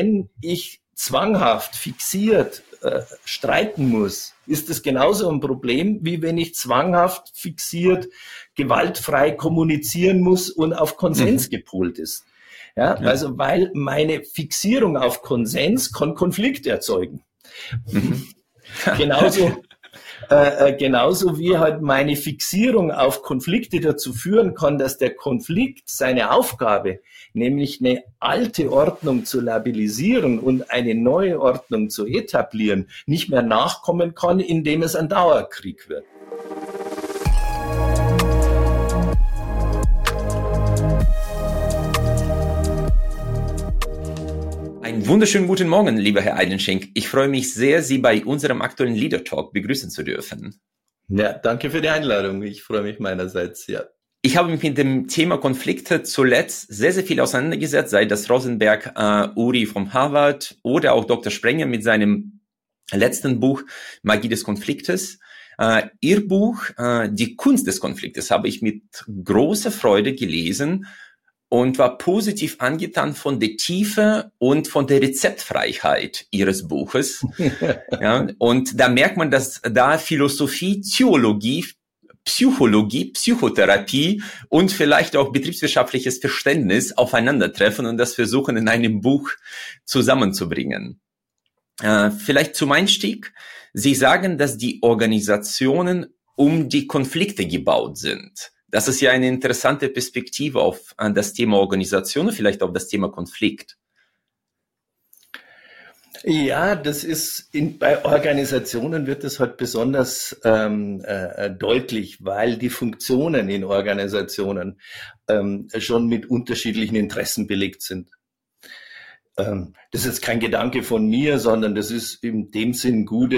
wenn ich zwanghaft, fixiert äh, streiten muss, ist es genauso ein Problem, wie wenn ich zwanghaft, fixiert, gewaltfrei kommunizieren muss und auf Konsens mhm. gepolt ist. Ja, ja, also weil meine Fixierung auf Konsens kann Konflikt erzeugen. Mhm. genauso, äh, äh, genauso wie halt meine Fixierung auf Konflikte dazu führen kann, dass der Konflikt seine Aufgabe, nämlich eine alte Ordnung zu labilisieren und eine neue Ordnung zu etablieren, nicht mehr nachkommen kann, indem es ein Dauerkrieg wird. Einen wunderschönen guten Morgen, lieber Herr Eidenschenk. Ich freue mich sehr, Sie bei unserem aktuellen Leader Talk begrüßen zu dürfen. Ja, danke für die Einladung. Ich freue mich meinerseits, ja. Ich habe mich mit dem Thema Konflikte zuletzt sehr, sehr viel auseinandergesetzt, sei das Rosenberg, äh, Uri vom Harvard oder auch Dr. Sprenger mit seinem letzten Buch Magie des Konfliktes. Äh, ihr Buch äh, Die Kunst des Konfliktes habe ich mit großer Freude gelesen und war positiv angetan von der Tiefe und von der Rezeptfreiheit ihres Buches. ja, und da merkt man, dass da Philosophie, Theologie, Psychologie, Psychotherapie und vielleicht auch betriebswirtschaftliches Verständnis aufeinandertreffen und das versuchen in einem Buch zusammenzubringen. Äh, vielleicht zum Einstieg. Sie sagen, dass die Organisationen um die Konflikte gebaut sind. Das ist ja eine interessante Perspektive auf das Thema Organisation und vielleicht auf das Thema Konflikt. Ja, das ist in, bei Organisationen wird es halt besonders ähm, äh, deutlich, weil die Funktionen in Organisationen ähm, schon mit unterschiedlichen Interessen belegt sind. Ähm, das ist jetzt kein Gedanke von mir, sondern das ist in dem Sinn gute,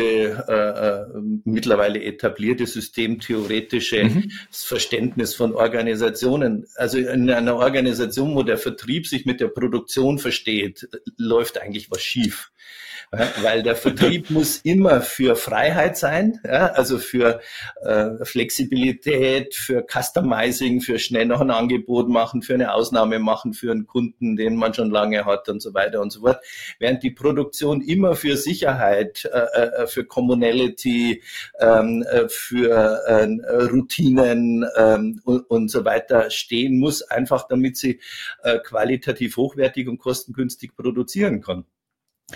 äh, äh, mittlerweile etablierte systemtheoretische mhm. Verständnis von Organisationen. Also in einer Organisation, wo der Vertrieb sich mit der Produktion versteht, läuft eigentlich was schief weil der Vertrieb muss immer für Freiheit sein, ja, also für äh, Flexibilität, für Customizing, für schnell noch ein Angebot machen, für eine Ausnahme machen für einen Kunden, den man schon lange hat und so weiter und so fort. Während die Produktion immer für Sicherheit, äh, äh für Commonality, ähm, äh, für äh, Routinen ähm, und, und, so weiter stehen muss, einfach damit sie äh, qualitativ hochwertig und kostengünstig produzieren kann.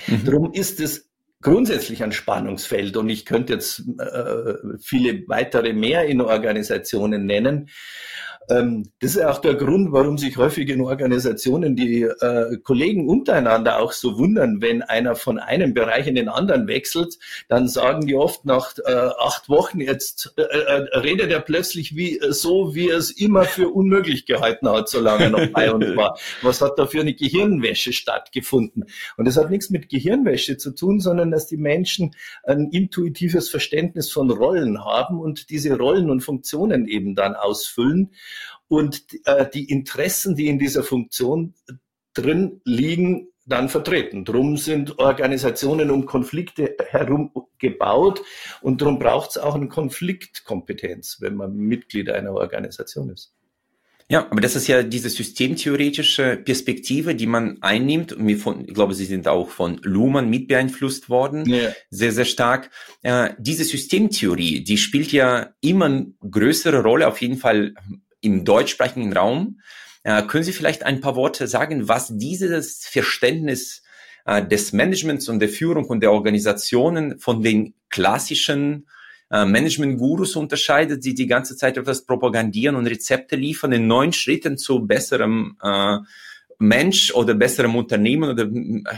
Mhm. Darum ist es grundsätzlich ein Spannungsfeld und ich könnte jetzt äh, viele weitere mehr in Organisationen nennen. Ähm, das ist auch der Grund, warum sich häufig in Organisationen die äh, Kollegen untereinander auch so wundern, wenn einer von einem Bereich in den anderen wechselt, dann sagen die oft nach äh, acht Wochen, jetzt äh, äh redet er plötzlich wie so, wie er es immer für unmöglich gehalten hat, solange er noch bei uns war. Was hat da für eine Gehirnwäsche stattgefunden? Und das hat nichts mit Gehirnwäsche zu tun, sondern dass die Menschen ein intuitives Verständnis von Rollen haben und diese Rollen und Funktionen eben dann ausfüllen und äh, die Interessen, die in dieser Funktion drin liegen, dann vertreten. Drum sind Organisationen um Konflikte herum gebaut und darum braucht es auch eine Konfliktkompetenz, wenn man Mitglied einer Organisation ist. Ja, aber das ist ja diese systemtheoretische Perspektive, die man einnimmt. Und mir von, ich glaube, sie sind auch von Luhmann mit beeinflusst worden, ja. sehr, sehr stark. Äh, diese Systemtheorie, die spielt ja immer größere Rolle, auf jeden Fall im deutschsprachigen Raum. Äh, können Sie vielleicht ein paar Worte sagen, was dieses Verständnis äh, des Managements und der Führung und der Organisationen von den klassischen äh, Management-Gurus unterscheidet, die die ganze Zeit etwas propagandieren und Rezepte liefern in neun Schritten zu besserem äh, Mensch oder besserem Unternehmen oder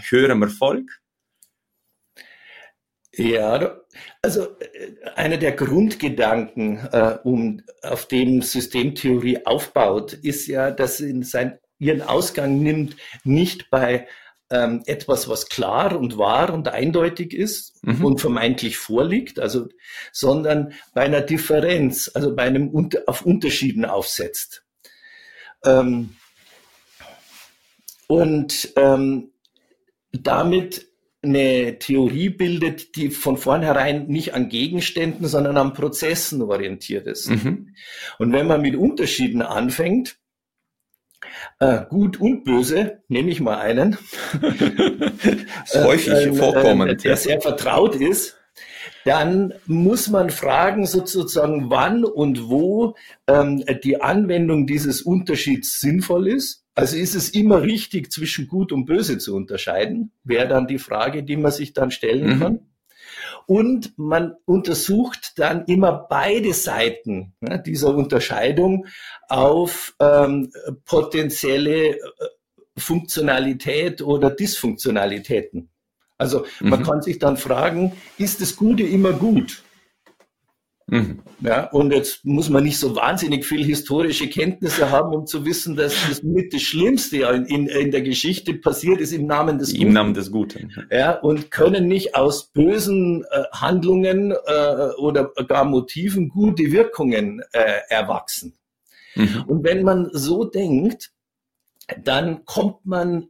höherem Erfolg? Ja, also äh, einer der Grundgedanken, äh, um, auf dem Systemtheorie aufbaut, ist ja, dass sie sein, ihren Ausgang nimmt, nicht bei ähm, etwas, was klar und wahr und eindeutig ist mhm. und vermeintlich vorliegt, also, sondern bei einer Differenz, also bei einem auf Unterschieden aufsetzt. Ähm, und ähm, damit eine Theorie bildet, die von vornherein nicht an Gegenständen, sondern an Prozessen orientiert ist. Mhm. Und wenn man mit Unterschieden anfängt, äh, gut und böse, nehme ich mal einen, häufig äh, vorkommend, äh, der sehr vertraut ist, dann muss man fragen sozusagen, wann und wo ähm, die Anwendung dieses Unterschieds sinnvoll ist. Also ist es immer richtig, zwischen Gut und Böse zu unterscheiden? Wäre dann die Frage, die man sich dann stellen mhm. kann. Und man untersucht dann immer beide Seiten ne, dieser Unterscheidung auf ähm, potenzielle äh, Funktionalität oder Dysfunktionalitäten. Also man mhm. kann sich dann fragen, ist das Gute immer gut? Mhm. Ja, und jetzt muss man nicht so wahnsinnig viel historische Kenntnisse haben, um zu wissen, dass das mit das Schlimmste in, in, in der Geschichte passiert ist im Namen des Guten. Im Namen des Guten. Ja, und können nicht aus bösen äh, Handlungen äh, oder gar Motiven gute Wirkungen äh, erwachsen. Mhm. Und wenn man so denkt, dann kommt man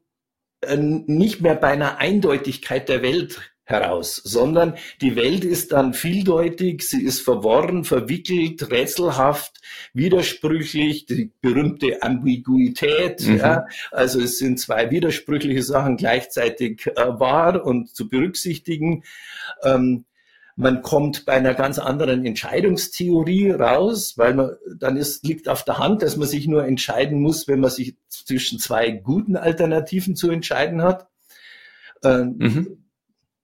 nicht mehr bei einer Eindeutigkeit der Welt heraus, sondern die Welt ist dann vieldeutig, sie ist verworren, verwickelt, rätselhaft, widersprüchlich, die berühmte Ambiguität. Mhm. Ja, also es sind zwei widersprüchliche Sachen gleichzeitig äh, wahr und zu berücksichtigen. Ähm, man kommt bei einer ganz anderen Entscheidungstheorie raus, weil man dann ist, liegt auf der Hand, dass man sich nur entscheiden muss, wenn man sich zwischen zwei guten Alternativen zu entscheiden hat. Ähm, mhm.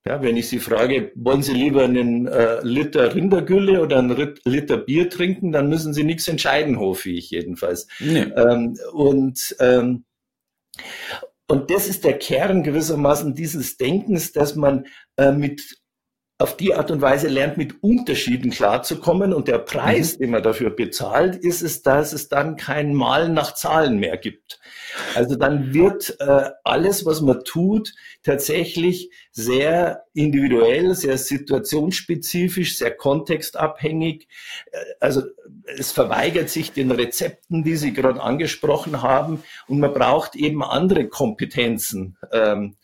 Ja, wenn ich Sie frage, wollen Sie lieber einen äh, Liter Rindergülle oder einen Liter Bier trinken, dann müssen Sie nichts entscheiden, hoffe ich jedenfalls. Nee. Ähm, und ähm, und das ist der Kern gewissermaßen dieses Denkens, dass man äh, mit auf die Art und Weise lernt, mit Unterschieden klarzukommen. Und der Preis, mhm. den man dafür bezahlt, ist es, dass es dann kein Malen nach Zahlen mehr gibt. Also dann wird äh, alles, was man tut, tatsächlich sehr individuell, sehr situationsspezifisch, sehr kontextabhängig. Äh, also es verweigert sich den Rezepten, die Sie gerade angesprochen haben. Und man braucht eben andere Kompetenzen. Ähm, ähm,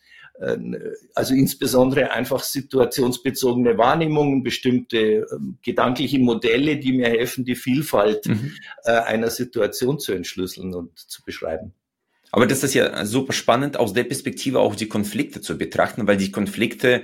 also insbesondere einfach situationsbezogene Wahrnehmungen, bestimmte ähm, gedankliche Modelle, die mir helfen, die Vielfalt mhm. Äh, einer Situation zu entschlüsseln und zu beschreiben. Aber das ist ja super spannend, aus der Perspektive auch die Konflikte zu betrachten, weil die Konflikte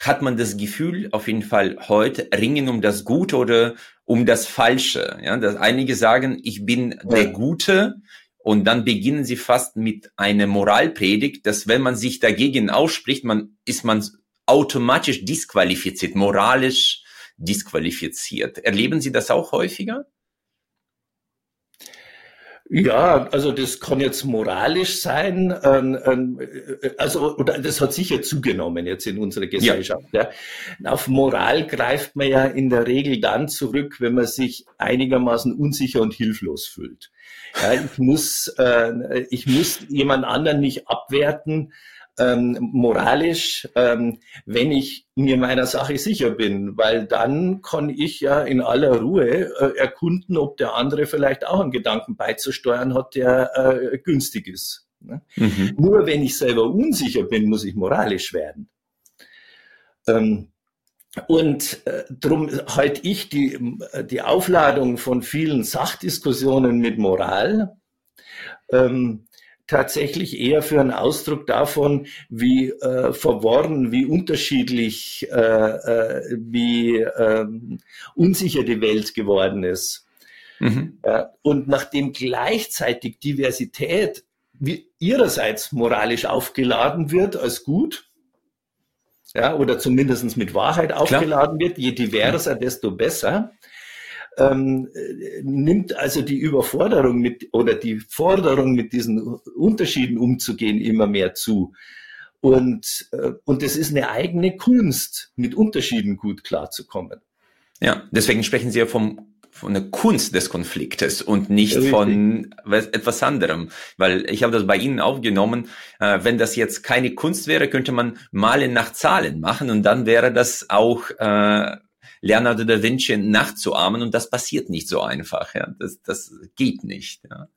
hat man das Gefühl, auf jeden Fall heute, ringen um das Gute oder um das Falsche. Ja, dass einige sagen, ich bin ja. der Gute, und dann beginnen sie fast mit einer Moralpredigt, dass wenn man sich dagegen ausspricht, man, ist man automatisch disqualifiziert, moralisch disqualifiziert. Erleben Sie das auch häufiger? Ja, also das kann jetzt moralisch sein, ähm, ähm, also oder das hat sicher zugenommen jetzt in unserer Gesellschaft. Ja. ja. Auf Moral greift man ja in der Regel dann zurück, wenn man sich einigermaßen unsicher und hilflos fühlt. Ja, ich muss, äh, ich muss jemand anderen nicht abwerten, ähm, moralisch, ähm, wenn ich mir meiner Sache sicher bin, weil dann kann ich ja in aller Ruhe äh, erkunden, ob der andere vielleicht auch einen Gedanken beizusteuern hat, der äh, günstig ist. Ne? Mhm. Nur wenn ich selber unsicher bin, muss ich moralisch werden. Ähm, und äh, darum halte ich die, die Aufladung von vielen Sachdiskussionen mit Moral ähm, tatsächlich eher für einen Ausdruck davon, wie äh, verworren, wie unterschiedlich, äh, äh, wie äh, unsicher die Welt geworden ist. Mhm. Und nachdem gleichzeitig Diversität ihrerseits moralisch aufgeladen wird als gut, ja, oder zumindest mit Wahrheit aufgeladen Klar. wird. Je diverser, desto besser. Ähm, nimmt also die Überforderung mit oder die Forderung mit diesen Unterschieden umzugehen immer mehr zu. Und, äh, und es ist eine eigene Kunst, mit Unterschieden gut klarzukommen. Ja, deswegen sprechen Sie ja vom von der Kunst des Konfliktes und nicht Richtig. von etwas anderem. Weil ich habe das bei Ihnen aufgenommen, äh, wenn das jetzt keine Kunst wäre, könnte man Malen nach Zahlen machen und dann wäre das auch äh, Leonardo da Vinci nachzuahmen und das passiert nicht so einfach. Ja. Das, das geht nicht. Ja.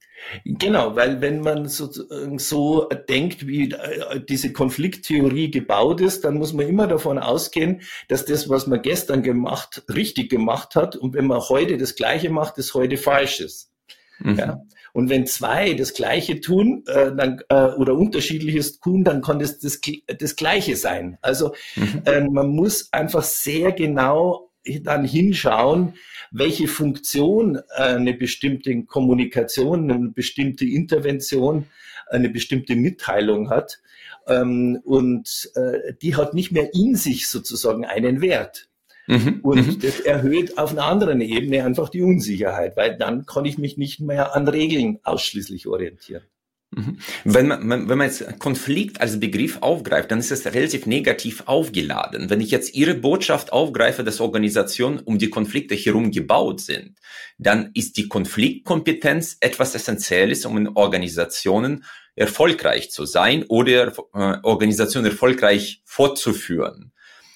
Genau, weil wenn man so, so denkt, wie äh, diese Konflikttheorie gebaut ist, dann muss man immer davon ausgehen, dass das, was man gestern gemacht, richtig gemacht hat und wenn man heute das Gleiche macht, das heute falsch ist. Mhm. Ja? Und wenn zwei das Gleiche tun äh, dann, äh, oder unterschiedliches tun, dann kann das das, das Gleiche sein. Also mhm. äh, man muss einfach sehr genau dann hinschauen, welche Funktion äh, eine bestimmte Kommunikation, eine bestimmte Intervention, eine bestimmte Mitteilung hat. Ähm, und äh, die hat nicht mehr in sich sozusagen einen Wert. Mhm, und mhm. das erhöht auf einer anderen Ebene einfach die Unsicherheit, weil dann kann ich mich nicht mehr an Regeln ausschließlich orientieren. Mhm. Wenn man, wenn man jetzt Konflikt als Begriff aufgreift, dann ist es relativ negativ aufgeladen. Wenn ich jetzt Ihre Botschaft aufgreife, dass Organisationen um die Konflikte herum gebaut sind, dann ist die Konfliktkompetenz etwas Essentielles, um in Organisationen erfolgreich zu sein oder äh, Organisationen erfolgreich fortzuführen.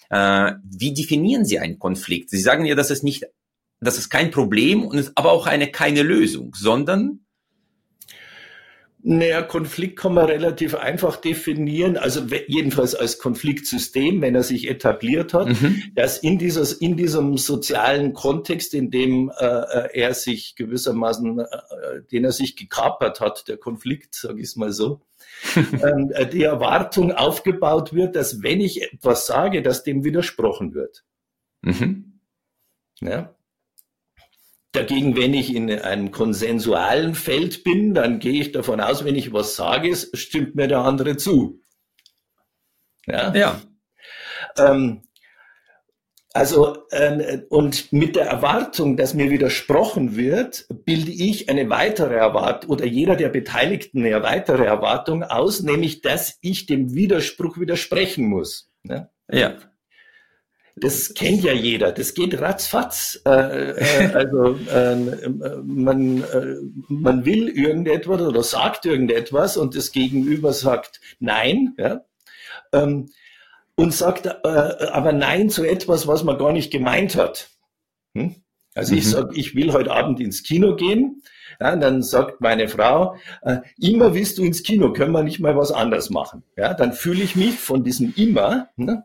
Äh, wie definieren Sie einen Konflikt? Sie sagen ja, dass es nicht, dass es kein Problem und aber auch eine keine Lösung, sondern naja, Konflikt kann man relativ einfach definieren, also jedenfalls als Konfliktsystem, wenn er sich etabliert hat, mhm. dass in, dieses, in diesem sozialen Kontext, in dem äh, äh er sich gewissermaßen, äh, den er sich gekapert hat, der Konflikt, sage ich es mal so, ähm, äh, die Erwartung aufgebaut wird, dass wenn ich etwas sage, dass dem widersprochen wird. Mhm. Ja? Dagegen, wenn ich in einem konsensualen Feld bin, dann gehe ich davon aus, wenn ich was sage, stimmt mir der andere zu. Ja. ja. Ähm, also, äh, und mit der Erwartung, dass mir widersprochen wird, bilde ich eine weitere Erwartung oder jeder der Beteiligten eine weitere Erwartung aus, nämlich, dass ich dem Widerspruch widersprechen muss. Ne? Ja. Das kennt ja jeder. Das geht ratzfatz. Äh, äh, also äh, man, man will irgendetwas oder sagt irgendetwas und das Gegenüber sagt Nein. Ja? Ähm, und sagt aber Nein zu etwas, was man gar nicht gemeint hat. Hm? Also mhm. ich sage, ich will heute Abend ins Kino gehen. Ja, dann sagt meine Frau, äh, immer willst du ins Kino, können wir nicht mal was anderes machen. Ja, dann fühle ich mich von diesem immer, ne,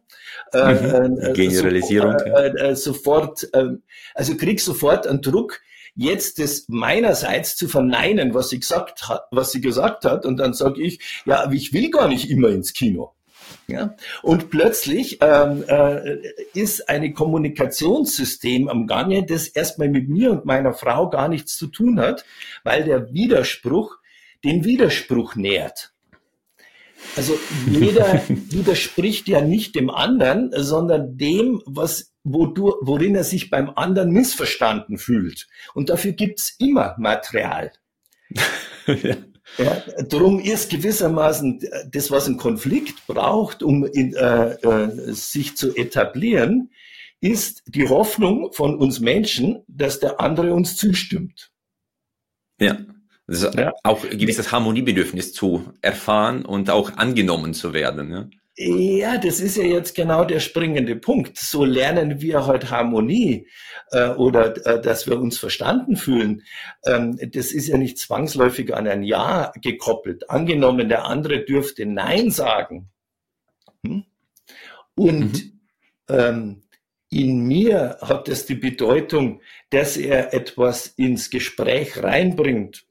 äh, mhm. Äh, Generalisierung. So, äh, äh, sofort, ähm, also krieg sofort einen Druck, jetzt das meinerseits zu verneinen, was sie gesagt hat, was sie gesagt hat, und dann sage ich, ja, ich will gar nicht immer ins Kino. Ja? Und plötzlich ähm, äh, ist ein Kommunikationssystem am Gange, das erstmal mit mir und meiner Frau gar nichts zu tun hat, weil der Widerspruch den Widerspruch nährt. Also jeder widerspricht ja nicht dem anderen, sondern dem, was, wodur, worin er sich beim anderen missverstanden fühlt. Und dafür gibt's immer Material. ja. Ja, drum ist gewissermaßen das, was ein Konflikt braucht, um in, äh, äh, sich zu etablieren, ist die Hoffnung von uns Menschen, dass der andere uns zustimmt. Ja. Also ja. auch ein gewisses Harmoniebedürfnis zu erfahren und auch angenommen zu werden. Ja? Ja, das ist ja jetzt genau der springende Punkt. So lernen wir heute Harmonie äh, oder äh, dass wir uns verstanden fühlen. Ähm, das ist ja nicht zwangsläufig an ein Ja gekoppelt. Angenommen, der andere dürfte Nein sagen. Hm? Und mhm. ähm, in mir hat es die Bedeutung, dass er etwas ins Gespräch reinbringt,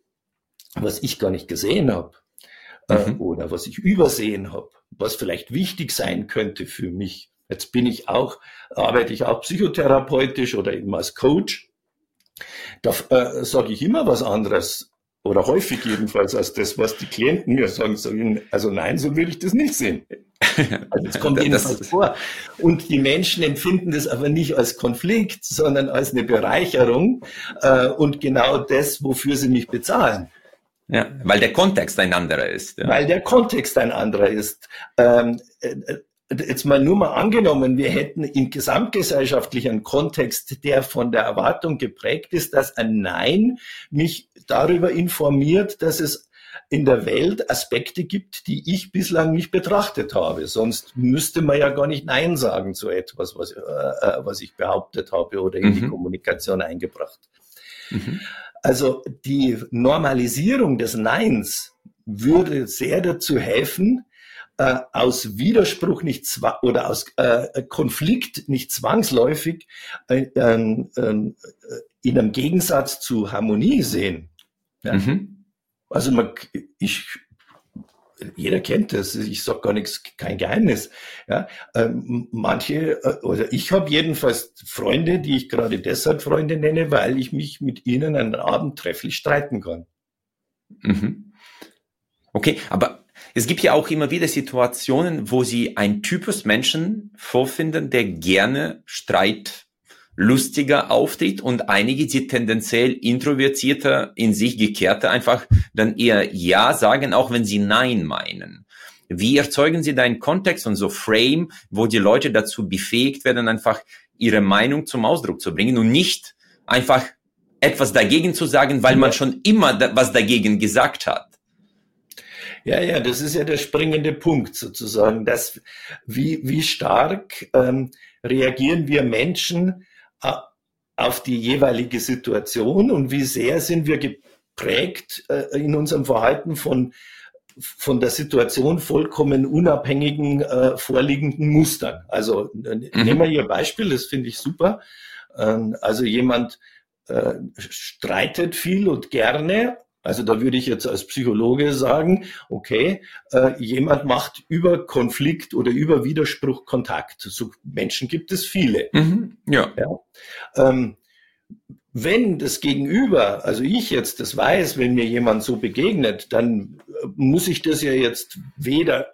was ich gar nicht gesehen habe äh, mhm. oder was ich übersehen habe was vielleicht wichtig sein könnte für mich. Jetzt bin ich auch, arbeite ich auch psychotherapeutisch oder eben als Coach. Da äh, sage ich immer was anderes oder häufig jedenfalls als das, was die Klienten mir sagen. also nein, so will ich das nicht sehen. Also es kommt jedenfalls vor. Und die Menschen empfinden das aber nicht als Konflikt, sondern als eine Bereicherung äh, und genau das, wofür sie mich bezahlen. Ja, weil der Kontext ein anderer ist. Ja. Weil der Kontext ein anderer ist. Ähm, äh, jetzt mal nur mal angenommen, wir hätten im gesamtgesellschaftlichen Kontext, der von der Erwartung geprägt ist, dass ein Nein mich darüber informiert, dass es in der Welt Aspekte gibt, die ich bislang nicht betrachtet habe. Sonst müsste man ja gar nicht Nein sagen zu etwas, was, äh, äh was ich behauptet habe oder in mhm. die Kommunikation eingebracht. Mhm. Also die Normalisierung des Neins würde sehr dazu helfen, äh, aus Widerspruch nicht oder aus äh, Konflikt nicht zwangsläufig äh, ähm, äh, in einem Gegensatz zu Harmonie sehen. Ja? Mhm. Also man, ich jeder kennt das, ich sage gar nichts, kein Geheimnis. Ja, ähm, manche, äh, oder ich habe jedenfalls Freunde, die ich gerade deshalb Freunde nenne, weil ich mich mit ihnen einen Abend trefflich streiten kann. Mhm. Okay, aber es gibt ja auch immer wieder Situationen, wo Sie ein Typus Menschen vorfinden, der gerne Streit lustiger auftritt und einige, die tendenziell introvertierter, in sich gekehrter einfach dann eher Ja sagen, auch wenn sie Nein meinen. Wie erzeugen Sie da einen Kontext und so Frame, wo die Leute dazu befähigt werden, einfach ihre Meinung zum Ausdruck zu bringen und nicht einfach etwas dagegen zu sagen, weil man schon immer da, was dagegen gesagt hat? Ja, ja, das ist ja der springende Punkt sozusagen. Dass, wie, wie stark ähm, reagieren wir Menschen auf die jeweilige Situation und wie sehr sind wir geprägt äh, in unserem Verhalten von von der Situation vollkommen unabhängigen äh, vorliegenden Mustern. Also mhm. nehmen wir hier Beispiel, das finde ich super. Ähm, also jemand äh, streitet viel und gerne also da würde ich jetzt als Psychologe sagen, okay, äh, jemand macht über Konflikt oder über Widerspruch Kontakt. So Menschen gibt es viele. Mhm, ja. ja. Ähm, wenn das Gegenüber, also ich jetzt das weiß, wenn mir jemand so begegnet, dann muss ich das ja jetzt weder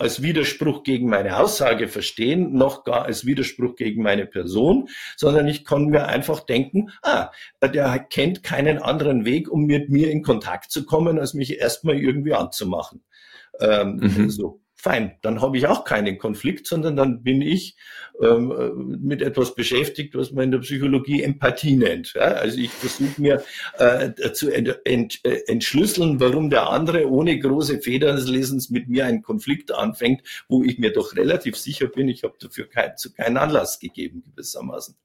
als Widerspruch gegen meine Aussage verstehen, noch gar als Widerspruch gegen meine Person, sondern ich kann mir einfach denken, ah, der kennt keinen anderen Weg, um mit mir in Kontakt zu kommen, als mich erstmal irgendwie anzumachen. Ähm, mhm. so fein, dann habe ich auch keinen Konflikt, sondern dann bin ich ähm, mit etwas beschäftigt, was man in der Psychologie Empathie nennt. Ja? Also ich versuche mir äh, zu ent, ent, äh, entschlüsseln, warum der andere ohne große Federn des Lesens mit mir einen Konflikt anfängt, wo ich mir doch relativ sicher bin, ich habe dafür kein, zu keinen Anlass gegeben gewissermaßen.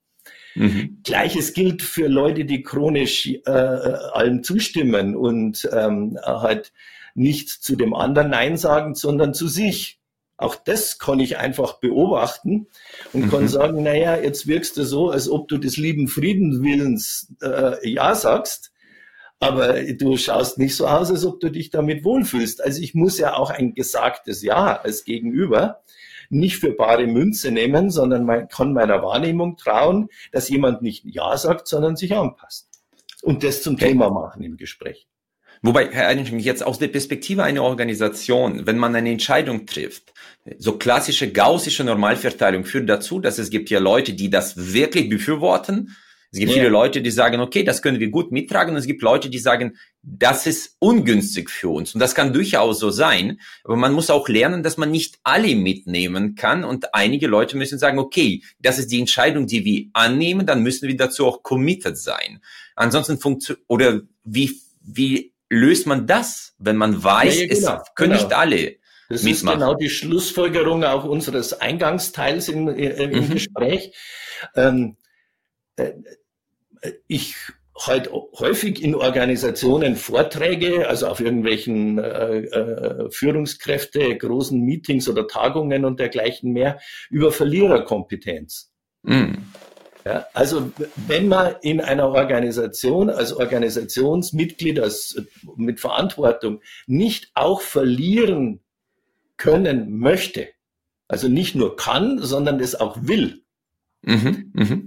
Mhm. Gleiches gilt für Leute, die chronisch äh, allem zustimmen und ähm, halt nicht zu dem anderen Nein sagen, sondern zu sich. Auch das kann ich einfach beobachten und mhm. kann sagen, naja, jetzt wirkst du so, als ob du des lieben Friedenwillens äh, Ja sagst, aber du schaust nicht so aus, als ob du dich damit wohlfühlst. Also ich muss ja auch ein gesagtes Ja als Gegenüber nicht für bare Münze nehmen, sondern man kann meiner Wahrnehmung trauen, dass jemand nicht Ja sagt, sondern sich anpasst. Und das zum okay. Thema machen im Gespräch. Wobei, Herr Eidenschmidt, jetzt aus der Perspektive einer Organisation, wenn man eine Entscheidung trifft, so klassische gaussische Normalverteilung führt dazu, dass es gibt ja Leute, die das wirklich befürworten. Es gibt ja. viele Leute, die sagen, okay, das können wir gut mittragen. Und es gibt Leute, die sagen, das ist ungünstig für uns. Und das kann durchaus so sein. Aber man muss auch lernen, dass man nicht alle mitnehmen kann. Und einige Leute müssen sagen, okay, das ist die Entscheidung, die wir annehmen. Dann müssen wir dazu auch committed sein. Ansonsten funktioniert, oder wie, wie löst man das, wenn man weiß, ja, genau, es können genau. nicht alle das mitmachen. ist genau die Schlussfolgerung auch unseres Eingangsteils im, im mhm. Gespräch. Ähm, äh, ich halt häufig in Organisationen Vorträge, also auf irgendwelchen äh, äh, Führungskräfte, großen Meetings oder Tagungen und dergleichen mehr über Verliererkompetenz. Mhm. Ja, also wenn man in einer Organisation als Organisationsmitglied, als, mit Verantwortung nicht auch verlieren können möchte, also nicht nur kann, sondern es auch will, mhm, mh.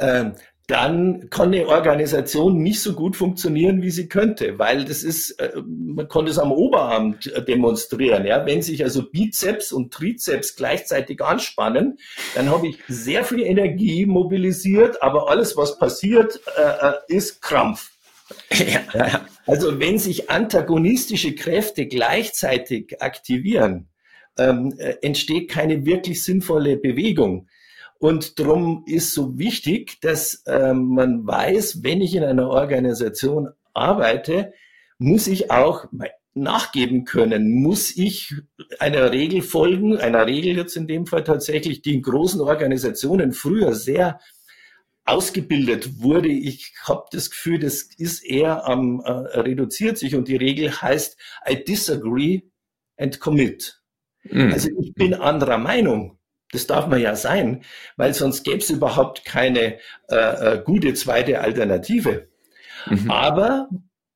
ähm, dann kann eine Organisation nicht so gut funktionieren, wie sie könnte, weil das ist, äh, man konnte es am Oberarm demonstrieren. Ja? Wenn sich also Bizeps und Trizeps gleichzeitig anspannen, dann habe ich sehr viel Energie mobilisiert, aber alles, was passiert, äh, äh ist Krampf. Ja. Also wenn sich antagonistische Kräfte gleichzeitig aktivieren, ähm, äh, entsteht keine wirklich sinnvolle Bewegung. Und darum ist so wichtig, dass ähm, man weiß, wenn ich in einer Organisation arbeite, muss ich auch nachgeben können, muss ich einer Regel folgen, einer Regel jetzt in dem Fall tatsächlich, die in großen Organisationen früher sehr ausgebildet wurde. Ich habe das Gefühl, das ist eher am äh, reduziert sich und die Regel heißt I disagree and commit. Mhm. Also ich bin anderer Meinung. Das darf man ja sein, weil sonst gäbe es überhaupt keine äh, äh, gute zweite Alternative. Mhm. Aber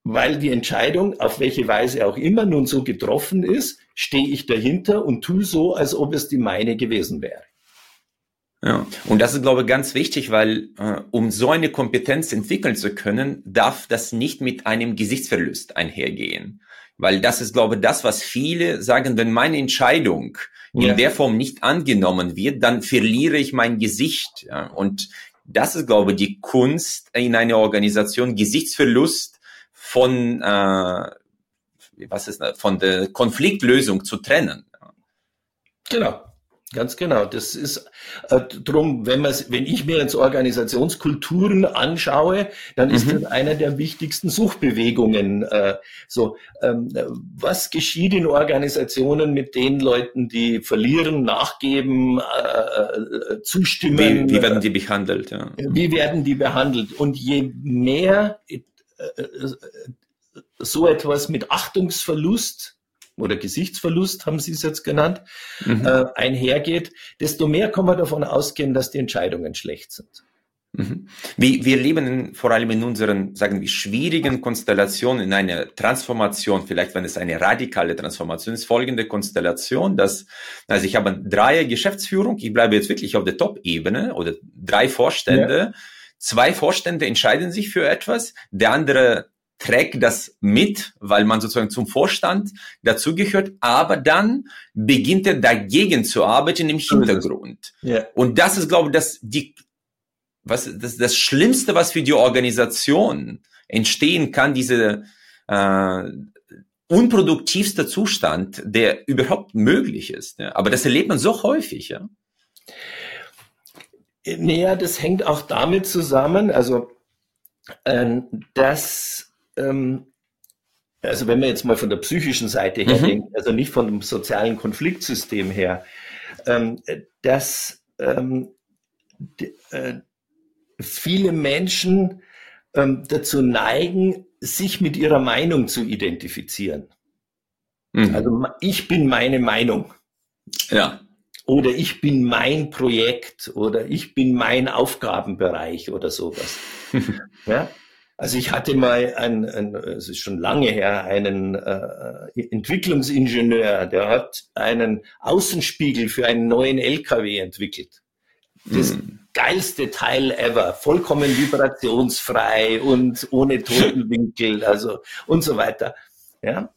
weil die Entscheidung, auf welche Weise auch immer nun so getroffen ist, stehe ich dahinter und tue so, als ob es die meine gewesen wäre. Ja, und das ist, glaube ich, ganz wichtig, weil äh, um so eine Kompetenz entwickeln zu können, darf das nicht mit einem Gesichtsverlust einhergehen. Weil das ist, glaube ich, das, was viele sagen, wenn meine Entscheidung ja. in der Form nicht angenommen wird, dann verliere ich mein Gesicht. Ja? Und das ist, glaube ich, die Kunst in einer Organisation, Gesichtsverlust von, äh, was ist das, von der Konfliktlösung zu trennen. Genau. Ganz genau. Das ist äh, drum, wenn man, wenn ich mir jetzt Organisationskulturen anschaue, dann ist mhm. das einer der wichtigsten Suchbewegungen. Äh, so, ähm, was geschieht in Organisationen mit den Leuten, die verlieren, nachgeben, äh, äh zustimmen? Wie, wie, werden die behandelt? Ja. Wie werden die behandelt? Und je mehr äh, äh, so etwas mit Achtungsverlust oder Gesichtsverlust, haben Sie es jetzt genannt, mhm. äh, einhergeht, desto mehr kann man davon ausgehen, dass die Entscheidungen schlecht sind. Mhm. Wir, wir leben vor allem in unseren, sagen wir, schwierigen Konstellationen in einer Transformation, vielleicht wenn es eine radikale Transformation ist, folgende Konstellation, dass, also ich habe drei Geschäftsführung, ich bleibe jetzt wirklich auf der Top-Ebene oder drei Vorstände, ja. zwei Vorstände entscheiden sich für etwas, der andere trägt das mit, weil man sozusagen zum Vorstand dazugehört, aber dann beginnt er dagegen zu arbeiten im Hintergrund. Ja. Und das ist, glaube ich, das, die, was, das, das Schlimmste, was für die Organisation entstehen kann, diese äh, unproduktivste Zustand, der überhaupt möglich ist. Ja. Aber das erlebt man so häufig. Ja. Naja, das hängt auch damit zusammen, also äh, dass ähm, also wenn man jetzt mal von der psychischen Seite her mhm. denkt, also nicht von dem sozialen Konfliktsystem her, ähm, dass ähm, äh, viele Menschen ähm, dazu neigen, sich mit ihrer Meinung zu identifizieren. Mhm. Also ich bin meine Meinung. Ja. Oder ich bin mein Projekt oder ich bin mein Aufgabenbereich oder sowas. ja. Also ich hatte mal, ein, ein, es ist schon lange her, einen äh, Entwicklungsingenieur, der hat einen Außenspiegel für einen neuen LKW entwickelt. Das mm. geilste Teil ever, vollkommen vibrationsfrei und ohne Totenwinkel, also und so weiter. Ja.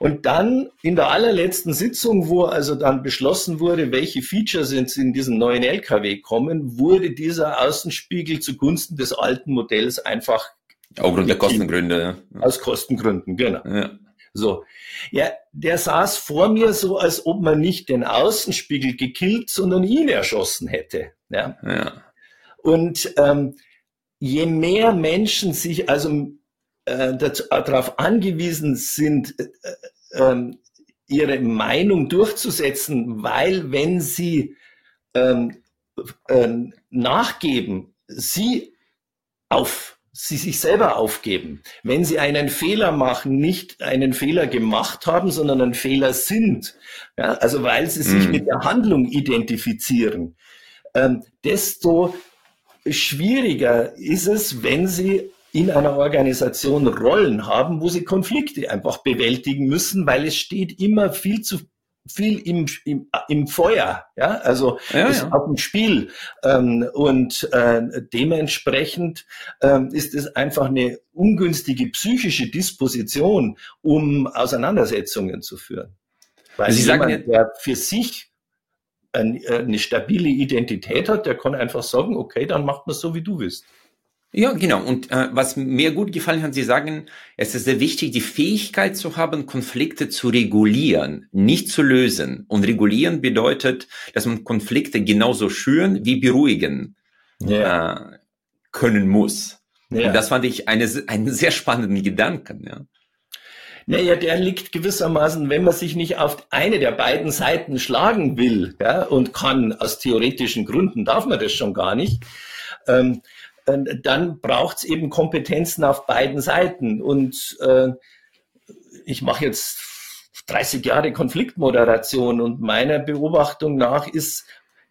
Und dann in der allerletzten Sitzung, wo also dann beschlossen wurde, welche Features jetzt in diesen neuen LKW kommen, wurde dieser Außenspiegel zugunsten des alten Modells einfach Aufgrund der Kostengründe. Ja. Aus Kostengründen, genau. Ja. So. Ja, der saß vor mir so, als ob man nicht den Außenspiegel gekillt, sondern ihn erschossen hätte. Ja. ja. Und ähm, je mehr Menschen sich also äh, darauf angewiesen sind, äh, äh, ihre Meinung durchzusetzen, weil wenn sie ähm, äh, nachgeben, sie auf sie sich selber aufgeben. Wenn sie einen Fehler machen, nicht einen Fehler gemacht haben, sondern einen Fehler sind, ja, also weil sie sich mm. mit der Handlung identifizieren, ähm, desto schwieriger ist es, wenn sie in einer Organisation Rollen haben, wo sie Konflikte einfach bewältigen müssen, weil es steht immer viel zu viel im, im, im Feuer, ja, also ja, ist ja. auf dem Spiel. Ähm, und äh, dementsprechend ähm, ist es einfach eine ungünstige psychische Disposition, um Auseinandersetzungen zu führen. Weil Sie jemand, sagen, der für sich eine, äh, eine stabile Identität hat, der kann einfach sagen, okay, dann macht man so, wie du willst. Ja, genau. Und äh, was mir gut gefallen hat, Sie sagen, es ist sehr wichtig, die Fähigkeit zu haben, Konflikte zu regulieren, nicht zu lösen. Und regulieren bedeutet, dass man Konflikte genauso schüren wie beruhigen ja. äh, können muss. Ja. Und das fand ich eine, einen sehr spannenden Gedanken. Ja. Naja, der liegt gewissermaßen, wenn man sich nicht auf eine der beiden Seiten schlagen will ja, und kann, aus theoretischen Gründen darf man das schon gar nicht. Ähm, dann braucht es eben Kompetenzen auf beiden Seiten. Und äh, ich mache jetzt 30 Jahre Konfliktmoderation und meiner Beobachtung nach ist,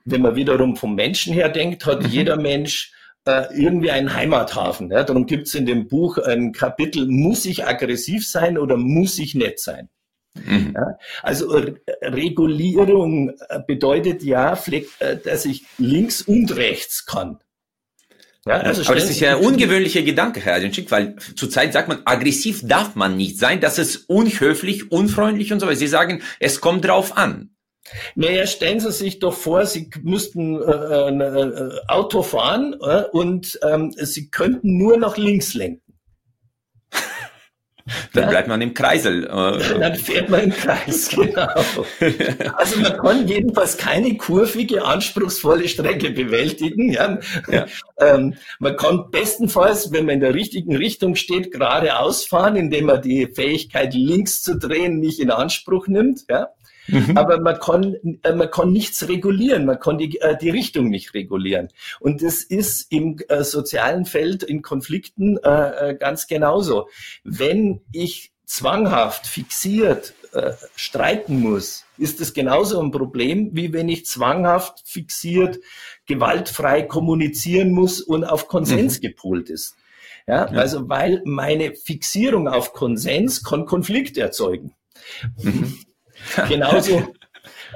wenn man wiederum vom Menschen her denkt, hat mhm. jeder Mensch äh, irgendwie einen Heimathafen. Ja? Darum gibt es in dem Buch ein Kapitel, muss ich aggressiv sein oder muss ich nett sein? Mhm. Ja? Also Re Regulierung äh, bedeutet ja, äh, dass ich links und rechts kann. Ja, also Aber das ist ja ein ungewöhnlicher Gedanke, Herr Adenschick, weil zurzeit sagt man, aggressiv darf man nicht sein, das ist unhöflich, unfreundlich und so weiter. Sie sagen, es kommt drauf an. Naja, stellen Sie sich doch vor, Sie müssten äh, ein äh, äh, Auto fahren äh, und ähm, Sie könnten nur nach links lenken. Dann bleibt man im Kreisel. Äh. Dann fährt man im Kreis, genau. Also man kann jedenfalls keine kurvige, anspruchsvolle Strecke bewältigen. Ja? ja. Ähm, man kann bestenfalls, wenn man in der richtigen Richtung steht, geradeaus fahren, indem man die Fähigkeit, links zu drehen, nicht in Anspruch nimmt. Ja? Mhm. Aber man kann, äh, man kann nichts regulieren, man kann die, äh, die Richtung nicht regulieren. Und das ist im äh, sozialen Feld, in Konflikten äh, ganz genauso. Wenn ich zwanghaft, fixiert äh, streiten muss, ist das genauso ein Problem, wie wenn ich zwanghaft, fixiert, gewaltfrei kommunizieren muss und auf Konsens mhm. gepolt ist. Ja, ja, also weil meine Fixierung auf Konsens kann Konflikt erzeugen. Mhm. Genauso,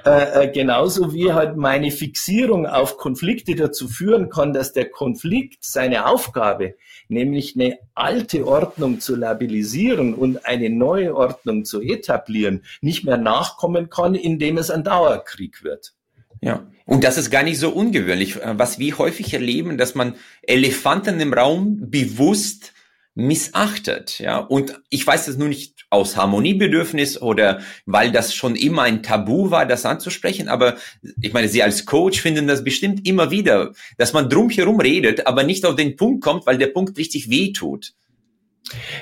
äh, äh, genauso wie halt meine Fixierung auf Konflikte dazu führen kann, dass der Konflikt seine Aufgabe, nämlich eine alte Ordnung zu labilisieren und eine neue Ordnung zu etablieren, nicht mehr nachkommen kann, indem es ein Dauerkrieg wird. Ja, und das ist gar nicht so ungewöhnlich. Was wir häufig erleben, dass man Elefanten im Raum bewusst missachtet, ja. Und ich weiß es nur nicht aus Harmoniebedürfnis oder weil das schon immer ein Tabu war, das anzusprechen, aber ich meine, Sie als Coach finden das bestimmt immer wieder, dass man drumherum redet, aber nicht auf den Punkt kommt, weil der Punkt richtig wehtut.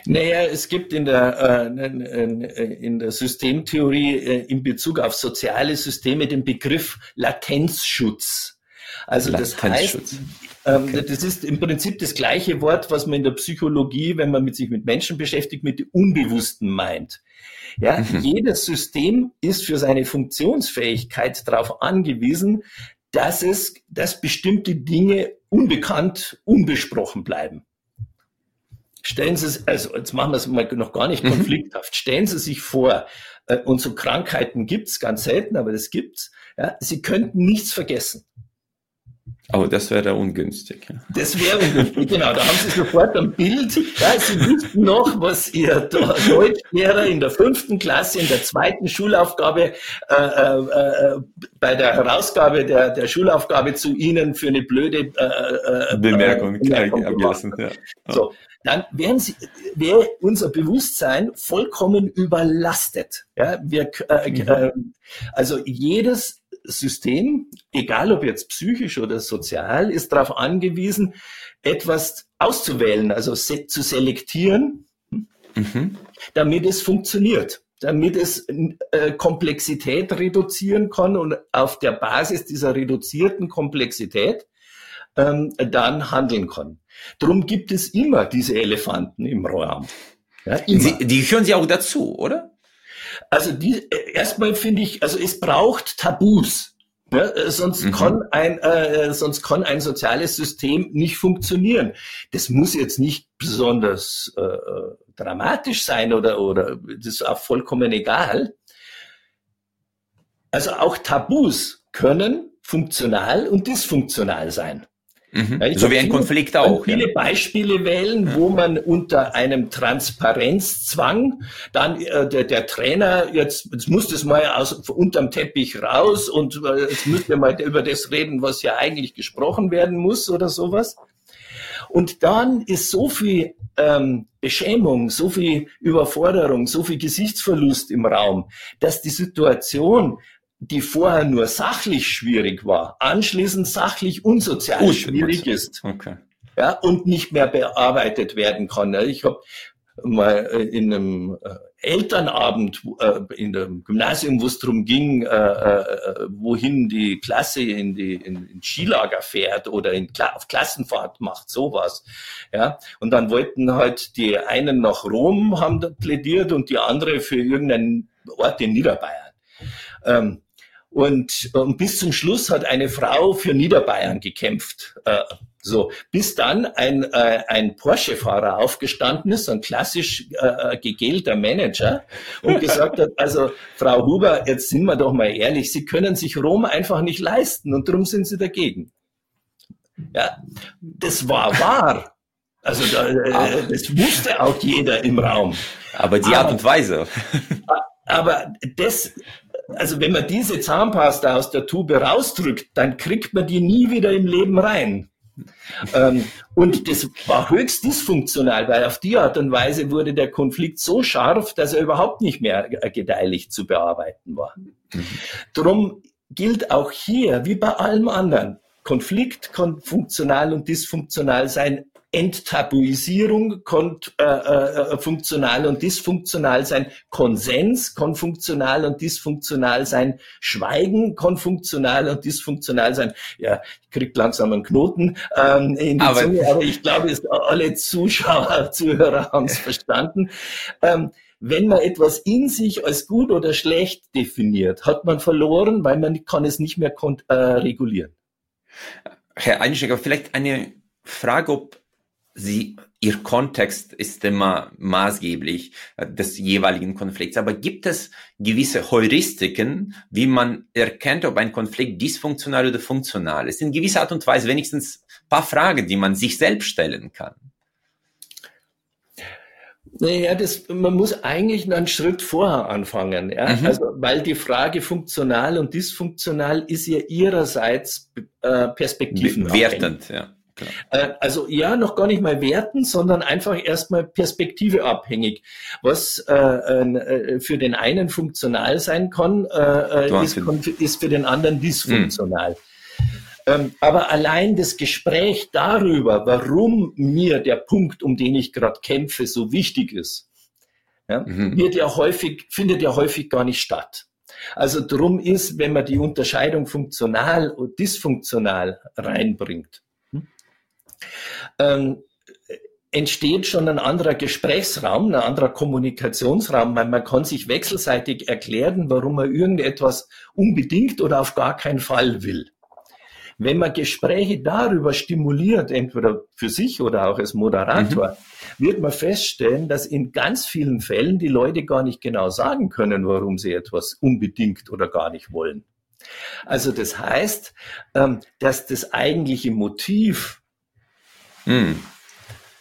Naja, es gibt in der, äh, in der Systemtheorie äh, in Bezug auf soziale Systeme den Begriff Latenzschutz. Also das heißt, ähm, okay. das ist im Prinzip das gleiche Wort, was man in der Psychologie, wenn man mit sich mit Menschen beschäftigt, mit dem Unbewussten meint. Ja, mhm. jedes System ist für seine Funktionsfähigkeit darauf angewiesen, dass es, dass bestimmte Dinge unbekannt, unbesprochen bleiben. Stellen Sie es, also jetzt machen wir es mal noch gar nicht mhm. konflikthaft. Stellen Sie sich vor, äh, und so Krankheiten gibt's ganz selten, aber das gibt's. Ja, Sie könnten nichts vergessen. Oh, das wäre ungünstig. Das wäre ungünstig, genau. Da haben Sie sofort ein Bild. Ja, Sie wüssten noch, was Ihr Deutschlehrer in der fünften Klasse, in der zweiten Schulaufgabe, äh, äh, äh, bei der Herausgabe der, der Schulaufgabe zu Ihnen für eine blöde äh, äh Bemerkung, Bemerkung abgelassen. Ja. So, dann wären Sie, wäre unser Bewusstsein vollkommen überlastet. Ja, wir, äh, mhm. äh, also jedes System, egal ob jetzt psychisch oder sozial, ist darauf angewiesen, etwas auszuwählen, also se zu selektieren, mhm. damit es funktioniert, damit es äh, Komplexität reduzieren kann und auf der Basis dieser reduzierten Komplexität ähm, dann handeln kann. Darum gibt es immer diese Elefanten im Raum. Ja, Sie, die hören Sie auch dazu, oder? Also die, äh, erstmal finde ich, also es braucht Tabus. Ja, äh, sonst mhm. kann ein äh, sonst kann ein soziales System nicht funktionieren. Das muss jetzt nicht besonders äh, dramatisch sein oder oder das ist auch vollkommen egal. Also auch Tabus können funktional und dysfunktional sein. Mhm. Ja, so wie ein Konflikt auch. Viele ja. Beispiele wählen, wo man unter einem Transparenzzwang dann äh, der, der Trainer jetzt, jetzt muss das mal aus unterm Teppich raus und äh, jetzt müssen wir mal über das reden, was ja eigentlich gesprochen werden muss oder sowas. Und dann ist so viel ähm, Beschämung, so viel Überforderung, so viel Gesichtsverlust im Raum, dass die Situation die vorher nur sachlich schwierig war, anschließend sachlich unsozial Gut, schwierig ist. Okay. Ja, und nicht mehr bearbeitet werden kann. Ich habe mal äh, in einem äh, Elternabend äh, in dem Gymnasium, wo es darum ging, wohin die Klasse in die in, in Skilager fährt oder in, auf Klassenfahrt macht, sowas. Ja, und dann wollten halt die einen nach Rom haben plädiert und die andere für irgendeinen Ort in Niederbayern. Ähm, und, und bis zum Schluss hat eine Frau für Niederbayern gekämpft. Äh, So, bis dann ein, äh, ein Porsche-Fahrer aufgestanden ist, ein klassisch äh, gegelter Manager und gesagt hat, also Frau Huber, jetzt sind wir doch mal ehrlich, Sie können sich Rom einfach nicht leisten und darum sind Sie dagegen. Ja, das war wahr. Also da, äh, das wusste auch jeder im Raum. Aber die Art und Weise. Aber das, also wenn man diese Zahnpasta aus der Tube rausdrückt, dann kriegt man die nie wieder im Leben rein. ähm, und das war höchst dysfunktional, weil auf die Art und Weise wurde der Konflikt so scharf, dass er überhaupt nicht mehr gedeihlich zu bearbeiten war. Drum gilt auch hier, wie bei allem anderen, Konflikt kann funktional und dysfunktional sein. Enttabuisierung kann äh, äh, funktional und dysfunktional sein. Konsens kann funktional und dysfunktional sein. Schweigen kann funktional und dysfunktional sein. Ja, ich krieg langsam einen Knoten ähm, in die aber, Zunge, aber ich glaube, alle Zuschauer, Zuhörer haben es verstanden. Ähm, wenn man etwas in sich als gut oder schlecht definiert, hat man verloren, weil man kann es nicht mehr äh, regulieren. Herr Einsteiger, vielleicht eine Frage, ob Sie, Ihr Kontext ist immer maßgeblich äh, des jeweiligen Konflikts. Aber gibt es gewisse Heuristiken, wie man erkennt, ob ein Konflikt dysfunktional oder funktional ist? In gewisser Art und Weise wenigstens ein paar Fragen, die man sich selbst stellen kann. Naja, das, man muss eigentlich einen Schritt vorher anfangen, ja? Mhm. Also, weil die Frage funktional und dysfunktional ist ja ihrerseits äh, Perspektiven. Wertend, ja. Äh, also ja, noch gar nicht mal werten, sondern einfach erstmal Perspektive abhängig. Was äh, äh, für den einen funktional sein kann, äh, äh ist, ist, für den anderen dysfunktional. Mhm. Ähm, aber allein das Gespräch darüber, warum mir der Punkt, um den ich gerade kämpfe, so wichtig ist, ja, mhm. wird ja häufig, findet ja häufig gar nicht statt. Also drum ist, wenn man die Unterscheidung funktional und dysfunktional reinbringt, hm, ähm, entsteht schon ein anderer Gesprächsraum, ein anderer Kommunikationsraum, weil man kann sich wechselseitig erklären, warum man irgendetwas unbedingt oder auf gar keinen Fall will. Wenn man Gespräche darüber stimuliert, entweder für sich oder auch als Moderator, mhm. wird man feststellen, dass in ganz vielen Fällen die Leute gar nicht genau sagen können, warum sie etwas unbedingt oder gar nicht wollen. Also das heißt, ähm, dass das eigentliche Motiv mhm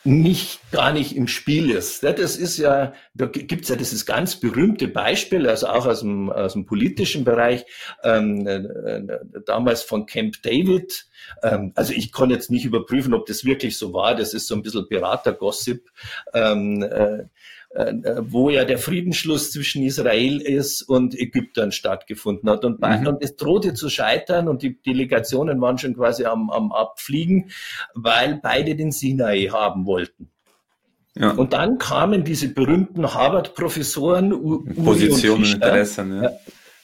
nicht gar nicht im Spiel ist. Das ist ja, da gibt's ja dieses ganz berühmte Beispiel, also auch aus dem, aus dem politischen Bereich, ähm, äh, äh, damals von Camp David. Ähm, also ich kann jetzt nicht überprüfen, ob das wirklich so war. Das ist so ein bisschen Berater-Gossip. Ähm, äh, äh, wo ja der Friedensschluss zwischen Israel ist und Ägyptern stattgefunden hat. Und, mhm. und es drohte zu scheitern und die Delegationen waren schon quasi am, am Abfliegen, weil beide den Sinai haben wollten. Ja. Und dann kamen diese berühmten Harvard-Professoren, Positionen, Interessen, ja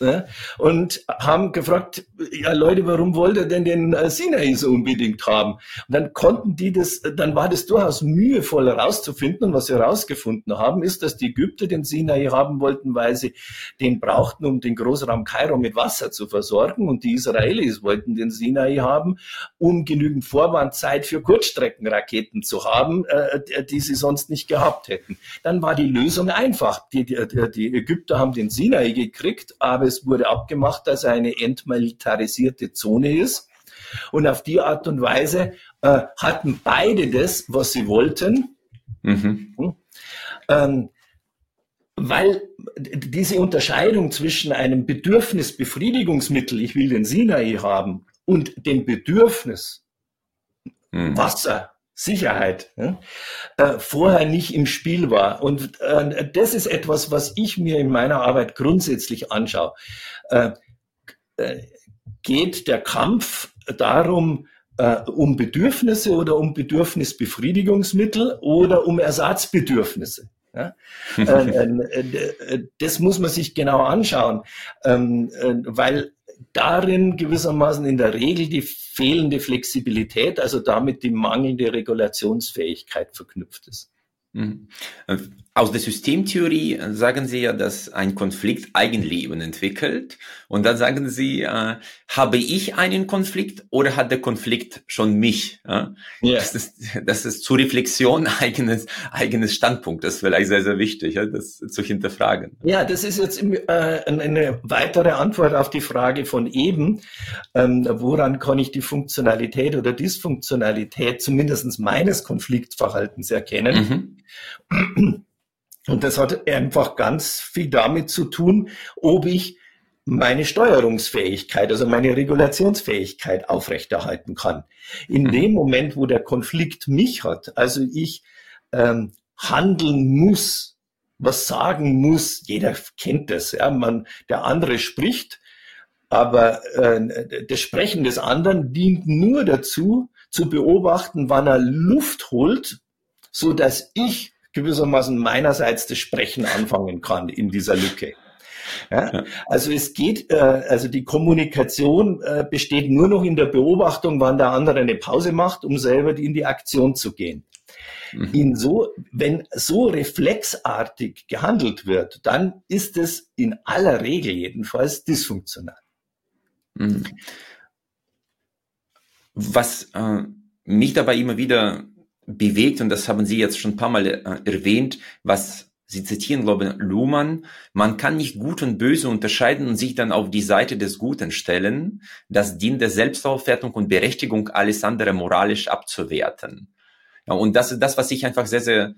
ne? und haben gefragt, ja Leute, warum wollt ihr denn den äh, Sinai so unbedingt haben? Und dann konnten die das, dann war das durchaus mühevoll herauszufinden. Und was sie herausgefunden haben, ist, dass die Ägypter den Sinai haben wollten, weil sie den brauchten, um den Großraum Kairo mit Wasser zu versorgen. Und die Israelis wollten den Sinai haben, um genügend Vorwandzeit für Kurzstreckenraketen zu haben, äh, die sie sonst nicht gehabt hätten. Dann war die Lösung einfach. Die, die, die Ägypter haben den Sinai gekriegt, aber es wurde abgemacht, dass er eine entmilitarisierte Zone ist. Und auf die Art und Weise äh, hatten beide das, was sie wollten. Mhm. Hm? Ähm, weil diese Unterscheidung zwischen einem Bedürfnisbefriedigungsmittel, ich will den Sinai haben, und dem Bedürfnis mhm. Wasser, Sicherheit äh, vorher nicht im Spiel war. Und äh, das ist etwas, was ich mir in meiner Arbeit grundsätzlich anschaue. Äh, äh geht der Kampf darum, äh, um Bedürfnisse oder um Bedürfnisbefriedigungsmittel oder um Ersatzbedürfnisse? Ja? Das muss man sich genau anschauen, ähm, weil darin gewissermaßen in der Regel die fehlende Flexibilität, also damit die mangelnde Regulationsfähigkeit verknüpft ist. Aus der Systemtheorie sagen Sie ja, dass ein Konflikt Eigenleben entwickelt. Und dann sagen Sie, äh, habe ich einen Konflikt oder hat der Konflikt schon mich? Ja? Yeah. Das, ist, das ist zur Reflexion eigenes, eigenes Standpunkt. Das ist vielleicht sehr, sehr wichtig, ja, das zu hinterfragen. Ja, das ist jetzt äh, eine weitere Antwort auf die Frage von eben. Ähm, woran kann ich die Funktionalität oder Dysfunktionalität zumindest meines Konfliktverhaltens erkennen? Mhm. Und das hat einfach ganz viel damit zu tun, ob ich meine Steuerungsfähigkeit, also meine Regulationsfähigkeit aufrechterhalten kann. In mhm. dem Moment, wo der Konflikt mich hat, also ich ähm, handeln muss, was sagen muss, jeder kennt das, ja, man, der andere spricht, aber äh, das Sprechen des anderen dient nur dazu, zu beobachten, wann er Luft holt, so dass ich gewissermaßen meinerseits das Sprechen anfangen kann in dieser Lücke. Ja, also es geht, äh, also die Kommunikation äh, besteht nur noch in der Beobachtung, wann der andere eine Pause macht, um selber in die Aktion zu gehen. Mhm. In so, wenn so reflexartig gehandelt wird, dann ist es in aller Regel jedenfalls dysfunktional. Mhm. Was äh, mich dabei immer wieder bewegt, und das haben Sie jetzt schon ein paar Mal äh, erwähnt, was Sie zitieren, glaube ich, Luhmann, man kann nicht Gut und Böse unterscheiden und sich dann auf die Seite des Guten stellen. Das dient der Selbstaufwertung und Berechtigung, alles andere moralisch abzuwerten. Ja, und das ist das, was ich einfach sehr, sehr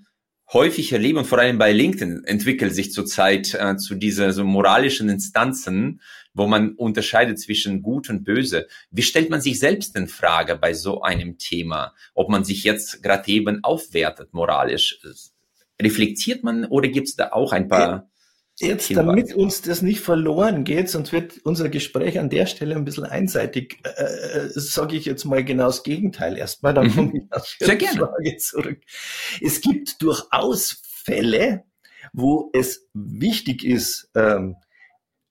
häufig erlebe und vor allem bei LinkedIn entwickelt sich zurzeit äh, zu diese so moralischen Instanzen, wo man unterscheidet zwischen Gut und Böse. Wie stellt man sich selbst in Frage bei so einem Thema, ob man sich jetzt gerade eben aufwertet moralisch? Reflektiert man oder gibt es da auch ein paar Jetzt, Hinweise. damit uns das nicht verloren geht, sonst wird unser Gespräch an der Stelle ein bisschen einseitig, äh, äh sage ich jetzt mal genau das Gegenteil erstmal, dann mhm. komme ich auf Sehr gerne. Frage zurück. Es gibt durchaus Fälle, wo es wichtig ist, ähm,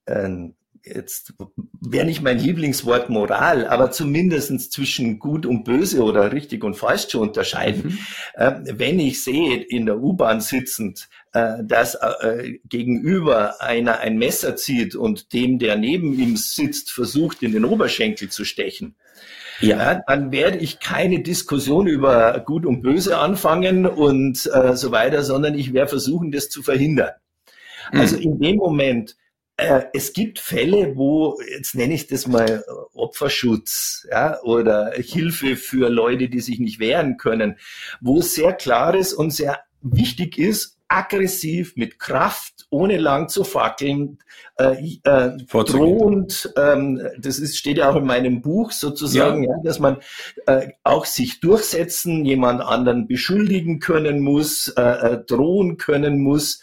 ähm, jetzt wäre nicht mein Lieblingswort Moral, aber zumindestens zwischen gut und böse oder richtig und falsch zu unterscheiden. Mhm. Äh, wenn ich sehe, in der U-Bahn sitzend, äh, dass äh, gegenüber einer ein Messer zieht und dem, der neben ihm sitzt, versucht, in den Oberschenkel zu stechen, ja. ja. dann werde ich keine Diskussion über Gut und Böse anfangen und äh, so weiter, sondern ich werde versuchen, das zu verhindern. Also mhm. Also in dem Moment, äh, es gibt Fälle, wo, jetzt nenne ich das mal Opferschutz ja, oder Hilfe für Leute, die sich nicht wehren können, wo es sehr klar ist und sehr wichtig ist, aggressiv mit Kraft, ohne lang zu fackeln, äh, äh, drohend, ähm, das ist, steht ja auch in meinem Buch sozusagen, ja. ja dass man äh, auch sich durchsetzen, jemand anderen beschuldigen können muss, äh, äh drohen können muss,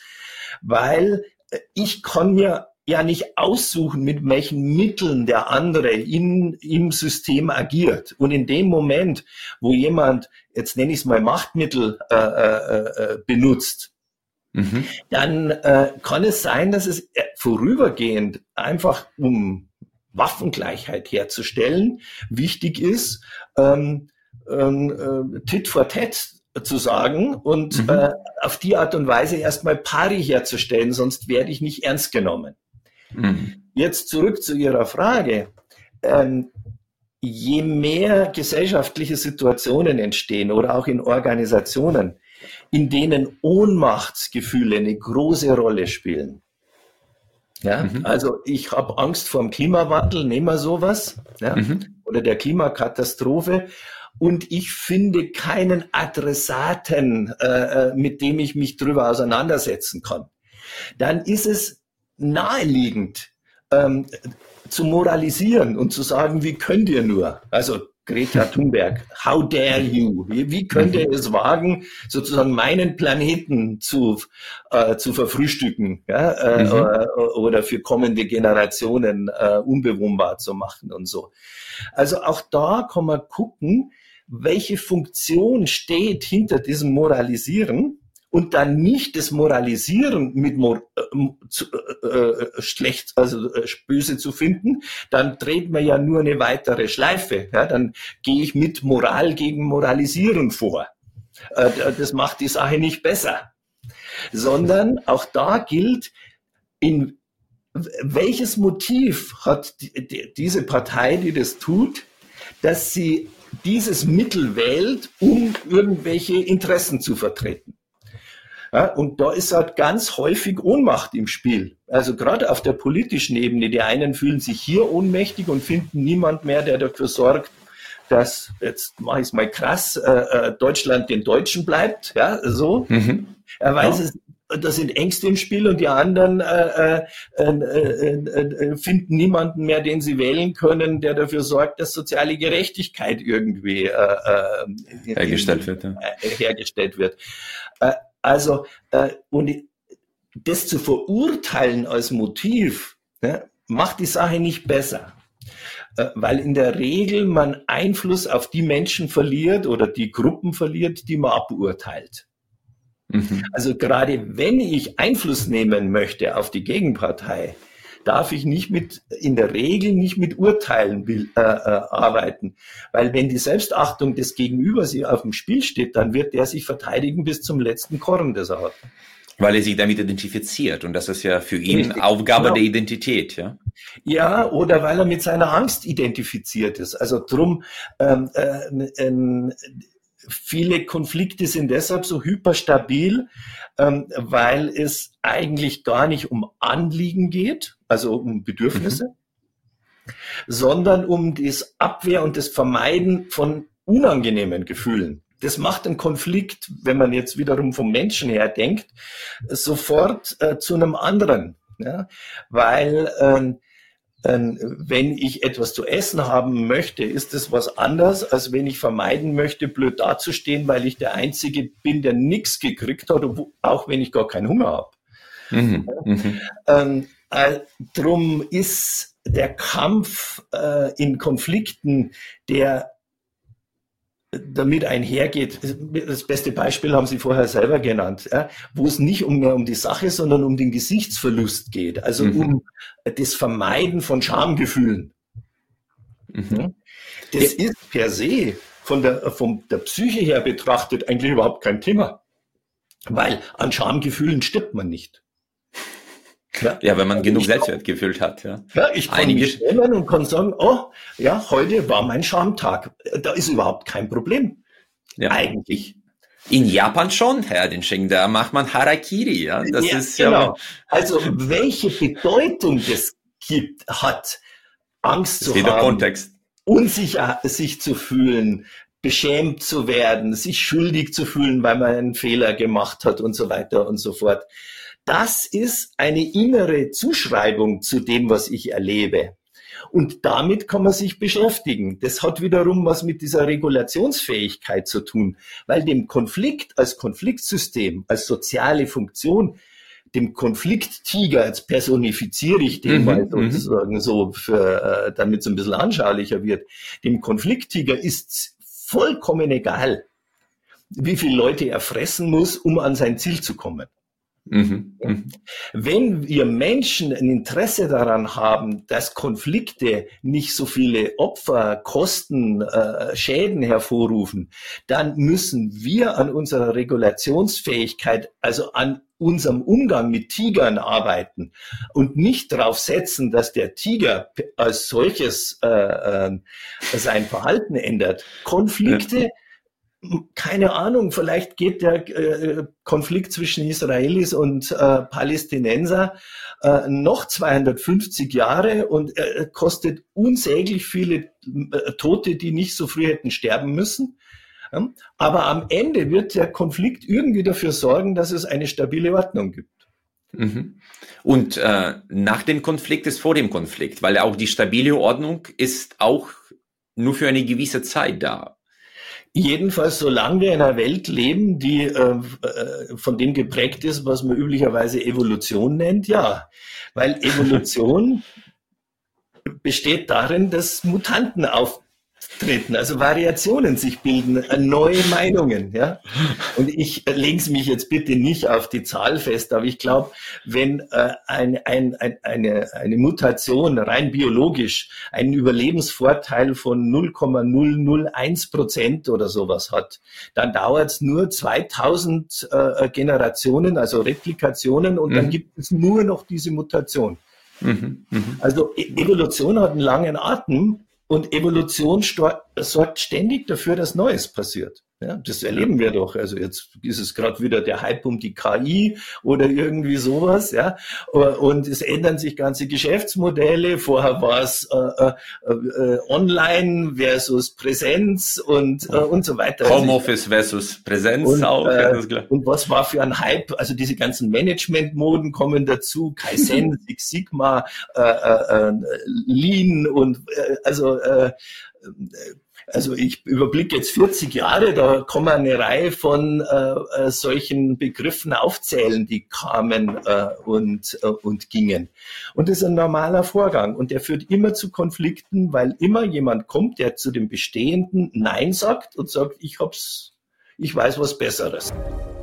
weil äh, ich kann mir ja nicht aussuchen, mit welchen Mitteln der andere in, im System agiert. Und in dem Moment, wo jemand, jetzt nenne ich es mal Machtmittel äh, äh, äh, benutzt, mhm. dann äh, kann es sein, dass es äh, vorübergehend einfach um Waffengleichheit herzustellen, wichtig ist, ähm, ähm, äh, Tit for Tat zu sagen und mhm. äh, auf die Art und Weise erstmal Pari herzustellen, sonst werde ich nicht ernst genommen. Mhm. Jetzt zurück zu Ihrer Frage. Ähm, je mehr gesellschaftliche Situationen entstehen oder auch in Organisationen, in denen Ohnmachtsgefühle eine große Rolle spielen. Ja, mhm. also ich habe Angst vor dem Klimawandel, nehmen wir sowas, ja, mhm. oder der Klimakatastrophe. Und ich finde keinen Adressaten, äh, äh mit dem ich mich drüber auseinandersetzen kann. Dann ist es naheliegend ähm, zu moralisieren und zu sagen, wie könnt ihr nur? Also Greta Thunberg, how dare you? Wie, wie könnt ihr es wagen, sozusagen meinen Planeten zu, äh, zu verfrühstücken ja, äh, mhm. äh, oder für kommende Generationen äh, unbewohnbar zu machen und so. Also auch da kann man gucken, welche Funktion steht hinter diesem Moralisieren und dann nicht das Moralisieren mit Mor äh, zu, äh, äh, schlecht, also äh, böse zu finden, dann dreht man ja nur eine weitere Schleife. Ja? Dann gehe ich mit Moral gegen Moralisieren vor. Äh, das macht die Sache nicht besser. sondern auch da gilt, in welches Motiv hat die, die, diese Partei, die das tut, dass sie dieses Mittel wählt, um irgendwelche Interessen zu vertreten. Ja, und da ist halt ganz häufig Ohnmacht im Spiel. Also gerade auf der politischen Ebene. Die einen fühlen sich hier ohnmächtig und finden niemand mehr, der dafür sorgt, dass, jetzt mache ich es mal krass, äh, äh, Deutschland den Deutschen bleibt. Ja, so. Mhm. Er weiß ja. es da sind Ängste im Spiel und die anderen äh, äh, äh, äh, finden niemanden mehr, den sie wählen können, der dafür sorgt, dass soziale Gerechtigkeit irgendwie hergestellt wird. Ja. hergestellt wird. Also und das zu verurteilen als Motiv ne, macht die Sache nicht besser weil in der Regel man Einfluss auf die Menschen verliert oder die Gruppen verliert, die man aburteilt. Mhm. Also gerade wenn ich Einfluss nehmen möchte auf die Gegenpartei, darf ich nicht mit, in der Regel nicht mit Urteilen äh, äh, arbeiten. Weil wenn die Selbstachtung des Gegenübers auf dem Spiel steht, dann wird der sich verteidigen bis zum letzten Korn, das er hat. Weil er sich damit identifiziert und das ist ja für ihn Richtig, Aufgabe genau. der Identität, ja. Ja, oder weil er mit seiner Angst identifiziert ist. Also drum ähm, äh, äh, viele Konflikte sind deshalb so hyperstabil, ähm, weil es eigentlich gar nicht um Anliegen geht, also um Bedürfnisse, mhm. sondern um das Abwehr und das Vermeiden von unangenehmen Gefühlen. Das macht einen Konflikt, wenn man jetzt wiederum vom Menschen her denkt, sofort äh, zu einem anderen. Ja? Weil ähm, ähm, wenn ich etwas zu essen haben möchte, ist es was anderes, als wenn ich vermeiden möchte, blöd dazustehen, weil ich der Einzige bin, der nichts gekriegt hat, auch wenn ich gar keinen Hunger habe. Mhm, mhm. Ähm, äh, drum ist der Kampf äh, in Konflikten, der damit einhergeht. Das beste Beispiel haben Sie vorher selber genannt, ja, wo es nicht um, mehr um die Sache, sondern um den Gesichtsverlust geht, also mhm. um das Vermeiden von Schamgefühlen. Mhm. Das ja. ist per se von der, von der Psyche her betrachtet eigentlich überhaupt kein Thema, weil an Schamgefühlen stirbt man nicht. Ja, ja wenn man genug Selbstwertgefühl hat. Ja, ja ich kann Einige mich nehmen und kann sagen, oh, ja, heute war mein Schamtag. Da ist überhaupt kein Problem. Ja. Eigentlich. In Japan schon, Herr Denscheng, da macht man Harakiri. Ja, das ja, ist genau. ja. Also, welche Bedeutung das gibt, hat Angst das zu haben, Kontext. unsicher sich zu fühlen, beschämt zu werden, sich schuldig zu fühlen, weil man einen Fehler gemacht hat und so weiter und so fort. Das ist eine innere Zuschreibung zu dem, was ich erlebe. Und damit kann man sich beschäftigen. Das hat wiederum was mit dieser Regulationsfähigkeit zu tun, weil dem Konflikt als Konfliktsystem, als soziale Funktion, dem Konflikttiger, jetzt personifiziere ich den mhm, mal mhm. sozusagen so, für, äh, damit es ein bisschen anschaulicher wird, dem Konflikttiger ist vollkommen egal, wie viele Leute er fressen muss, um an sein Ziel zu kommen. Mhm. Mhm. Wenn wir Menschen ein Interesse daran haben, dass Konflikte nicht so viele Opfer, Kosten, äh, Schäden hervorrufen, dann müssen wir an unserer Regulationsfähigkeit, also an unserem Umgang mit Tigern arbeiten und nicht darauf setzen, dass der Tiger als solches äh, äh, sein Verhalten ändert. Konflikte ja keine Ahnung, vielleicht geht der äh, Konflikt zwischen Israelis und äh, Palästinenser äh, noch 250 Jahre und äh, kostet unsäglich viele äh, Tote, die nicht so früh hätten sterben müssen. Ja? Aber am Ende wird der Konflikt irgendwie dafür sorgen, dass es eine stabile Ordnung gibt. Mhm. Und äh, nach dem Konflikt ist vor dem Konflikt, weil auch die stabile Ordnung ist auch nur für eine gewisse Zeit da. Jedenfalls, solange wir in einer Welt leben, die äh, äh, von dem geprägt ist, was man üblicherweise Evolution nennt, ja. Weil Evolution besteht darin, dass Mutanten auf, treten, also Variationen sich bilden, äh, neue Meinungen. Ja? Und ich äh, lege mich jetzt bitte nicht auf die Zahl fest, aber ich glaube, wenn äh, ein, ein, ein, eine, eine Mutation rein biologisch einen Überlebensvorteil von 0,001 Prozent oder sowas hat, dann dauert es nur 2000 äh, Generationen, also Replikationen, und mhm. dann gibt es nur noch diese Mutation. Mhm, mh. Also e-, Evolution hat einen langen Atem und Evolution sorgt ständig dafür, dass Neues passiert. Ja, das erleben wir doch. Also jetzt ist es gerade wieder der Hype um die KI oder irgendwie sowas. Ja, und es ändern sich ganze Geschäftsmodelle. Vorher war es äh, äh, äh, Online versus Präsenz und äh, und so weiter. Also Homeoffice versus Präsenz und, auch. Äh, und was war für ein Hype? Also diese ganzen Management-Moden kommen dazu. Kaizen, Six Sigma, äh, Lean und also also ich überblicke jetzt 40 Jahre, da kann man eine Reihe von äh, äh, solchen Begriffen aufzählen, die kamen äh, und, äh, und gingen. Und das ist ein normaler Vorgang und der führt immer zu Konflikten, weil immer jemand kommt, der zu dem Bestehenden Nein sagt und sagt, ich hab's, ich weiß was Besseres.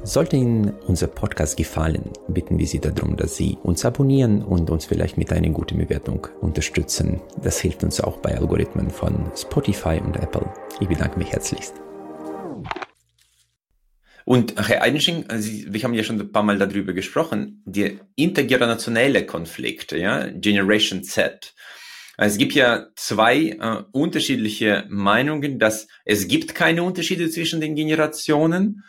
Sollte Ihnen unser Podcast gefallen, bitten wir Sie darum, dass Sie uns abonnieren und uns vielleicht mit einer guten Bewertung unterstützen. Das hilft uns auch bei Algorithmen von Spotify und Apple. Ich bedanke mich herzlichst. Und Herr Eidensching, wir haben ja schon ein paar Mal darüber gesprochen, der intergenerationelle Konflikt, ja, Generation Z. Es gibt ja zwei äh, unterschiedliche Meinungen, dass es gibt keine Unterschiede zwischen den Generationen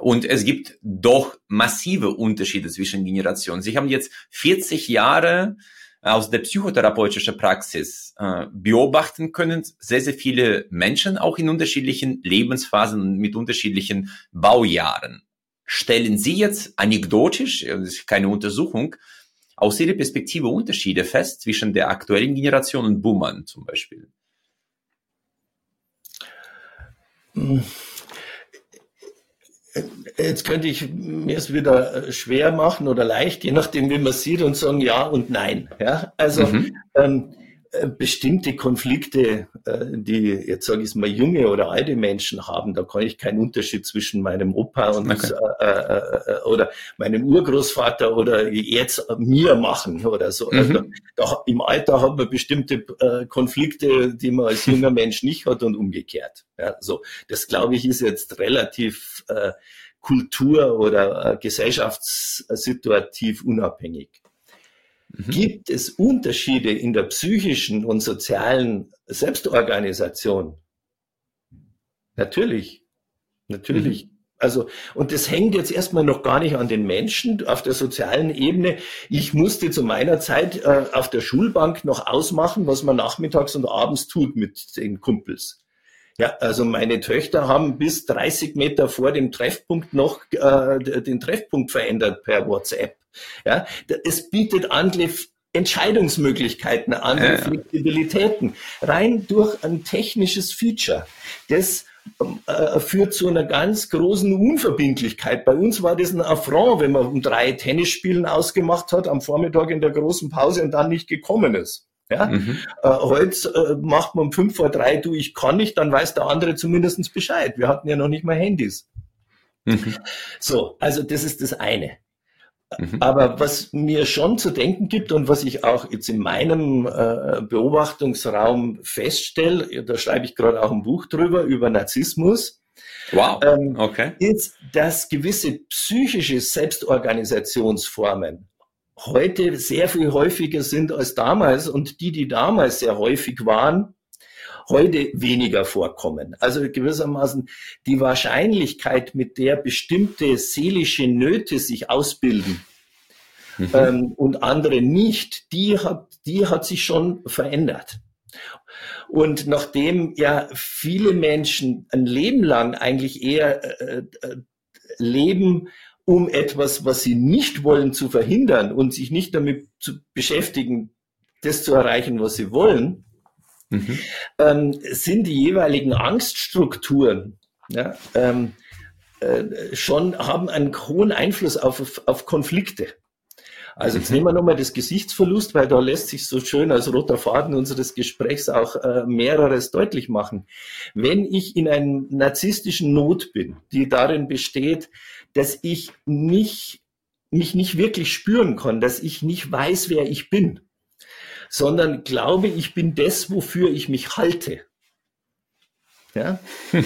und es gibt doch massive Unterschiede zwischen Generationen. Sie haben jetzt 40 Jahre aus der psychotherapeutischen Praxis äh, beobachten können, sehr, sehr viele Menschen auch in unterschiedlichen Lebensphasen und mit unterschiedlichen Baujahren. Stellen Sie jetzt anekdotisch, das ist keine Untersuchung, aus Ihrer Perspektive Unterschiede fest zwischen der aktuellen Generation und Boomern zum Beispiel? Hm. Jetzt könnte ich mir es wieder äh, schwer machen oder leicht, je nachdem, wie man sieht und sagen ja und nein. Ja, also mhm. ähm, äh, bestimmte Konflikte, äh, die jetzt sage ich mal junge oder alte Menschen haben, da kann ich keinen Unterschied zwischen meinem Opa und okay. äh, äh, oder meinem Urgroßvater oder jetzt mir machen oder so. Mhm. Also, da, Im Alter hat man bestimmte äh, Konflikte, die man als junger Mensch nicht hat und umgekehrt. Ja, so das glaube ich ist jetzt relativ äh, Kultur- oder äh, gesellschaftssituativ unabhängig. Mhm. Gibt es Unterschiede in der psychischen und sozialen Selbstorganisation? Natürlich. Natürlich. Mhm. Also, und das hängt jetzt erstmal noch gar nicht an den Menschen auf der sozialen Ebene. Ich musste zu meiner Zeit äh, auf der Schulbank noch ausmachen, was man nachmittags und abends tut mit den Kumpels. Ja, also meine Töchter haben bis 30 Meter vor dem Treffpunkt noch äh, den Treffpunkt verändert per WhatsApp. Ja, es bietet andere Entscheidungsmöglichkeiten, andere ja, Flexibilitäten, rein durch ein technisches Feature. Das äh, führt zu einer ganz großen Unverbindlichkeit. Bei uns war das ein Affront, wenn man um drei Tennisspielen ausgemacht hat, am Vormittag in der großen Pause und dann nicht gekommen ist. Ja? Mhm. Äh, heute äh, macht man um fünf vor drei, du, ich kann nicht, dann weiß der andere zumindestens Bescheid. Wir hatten ja noch nicht mal Handys. Mhm. So, also das ist das eine. Mhm. Aber was mir schon zu denken gibt und was ich auch jetzt in meinem äh, Beobachtungsraum feststelle, da schreibe ich gerade auch ein Buch drüber, über Narzissmus, wow. ähm, okay. ist, dass gewisse psychische Selbstorganisationsformen heute sehr viel häufiger sind als damals und die, die damals sehr häufig waren, heute weniger vorkommen. Also gewissermaßen die Wahrscheinlichkeit, mit der bestimmte seelische Nöte sich ausbilden mhm. ähm, und andere nicht, die hat, die hat sich schon verändert. Und nachdem ja viele Menschen ein Leben lang eigentlich eher äh, äh, leben, um etwas, was sie nicht wollen, zu verhindern und sich nicht damit zu beschäftigen, das zu erreichen, was sie wollen, mhm. ähm, sind die jeweiligen Angststrukturen ja, ähm, äh, schon haben einen hohen Einfluss auf, auf Konflikte. Also jetzt nehmen wir nochmal das Gesichtsverlust, weil da lässt sich so schön als roter Faden unseres Gesprächs auch äh, mehreres deutlich machen. Wenn ich in einem narzisstischen Not bin, die darin besteht, dass ich nicht, mich nicht wirklich spüren kann, dass ich nicht weiß, wer ich bin, sondern glaube, ich bin das, wofür ich mich halte. Ja?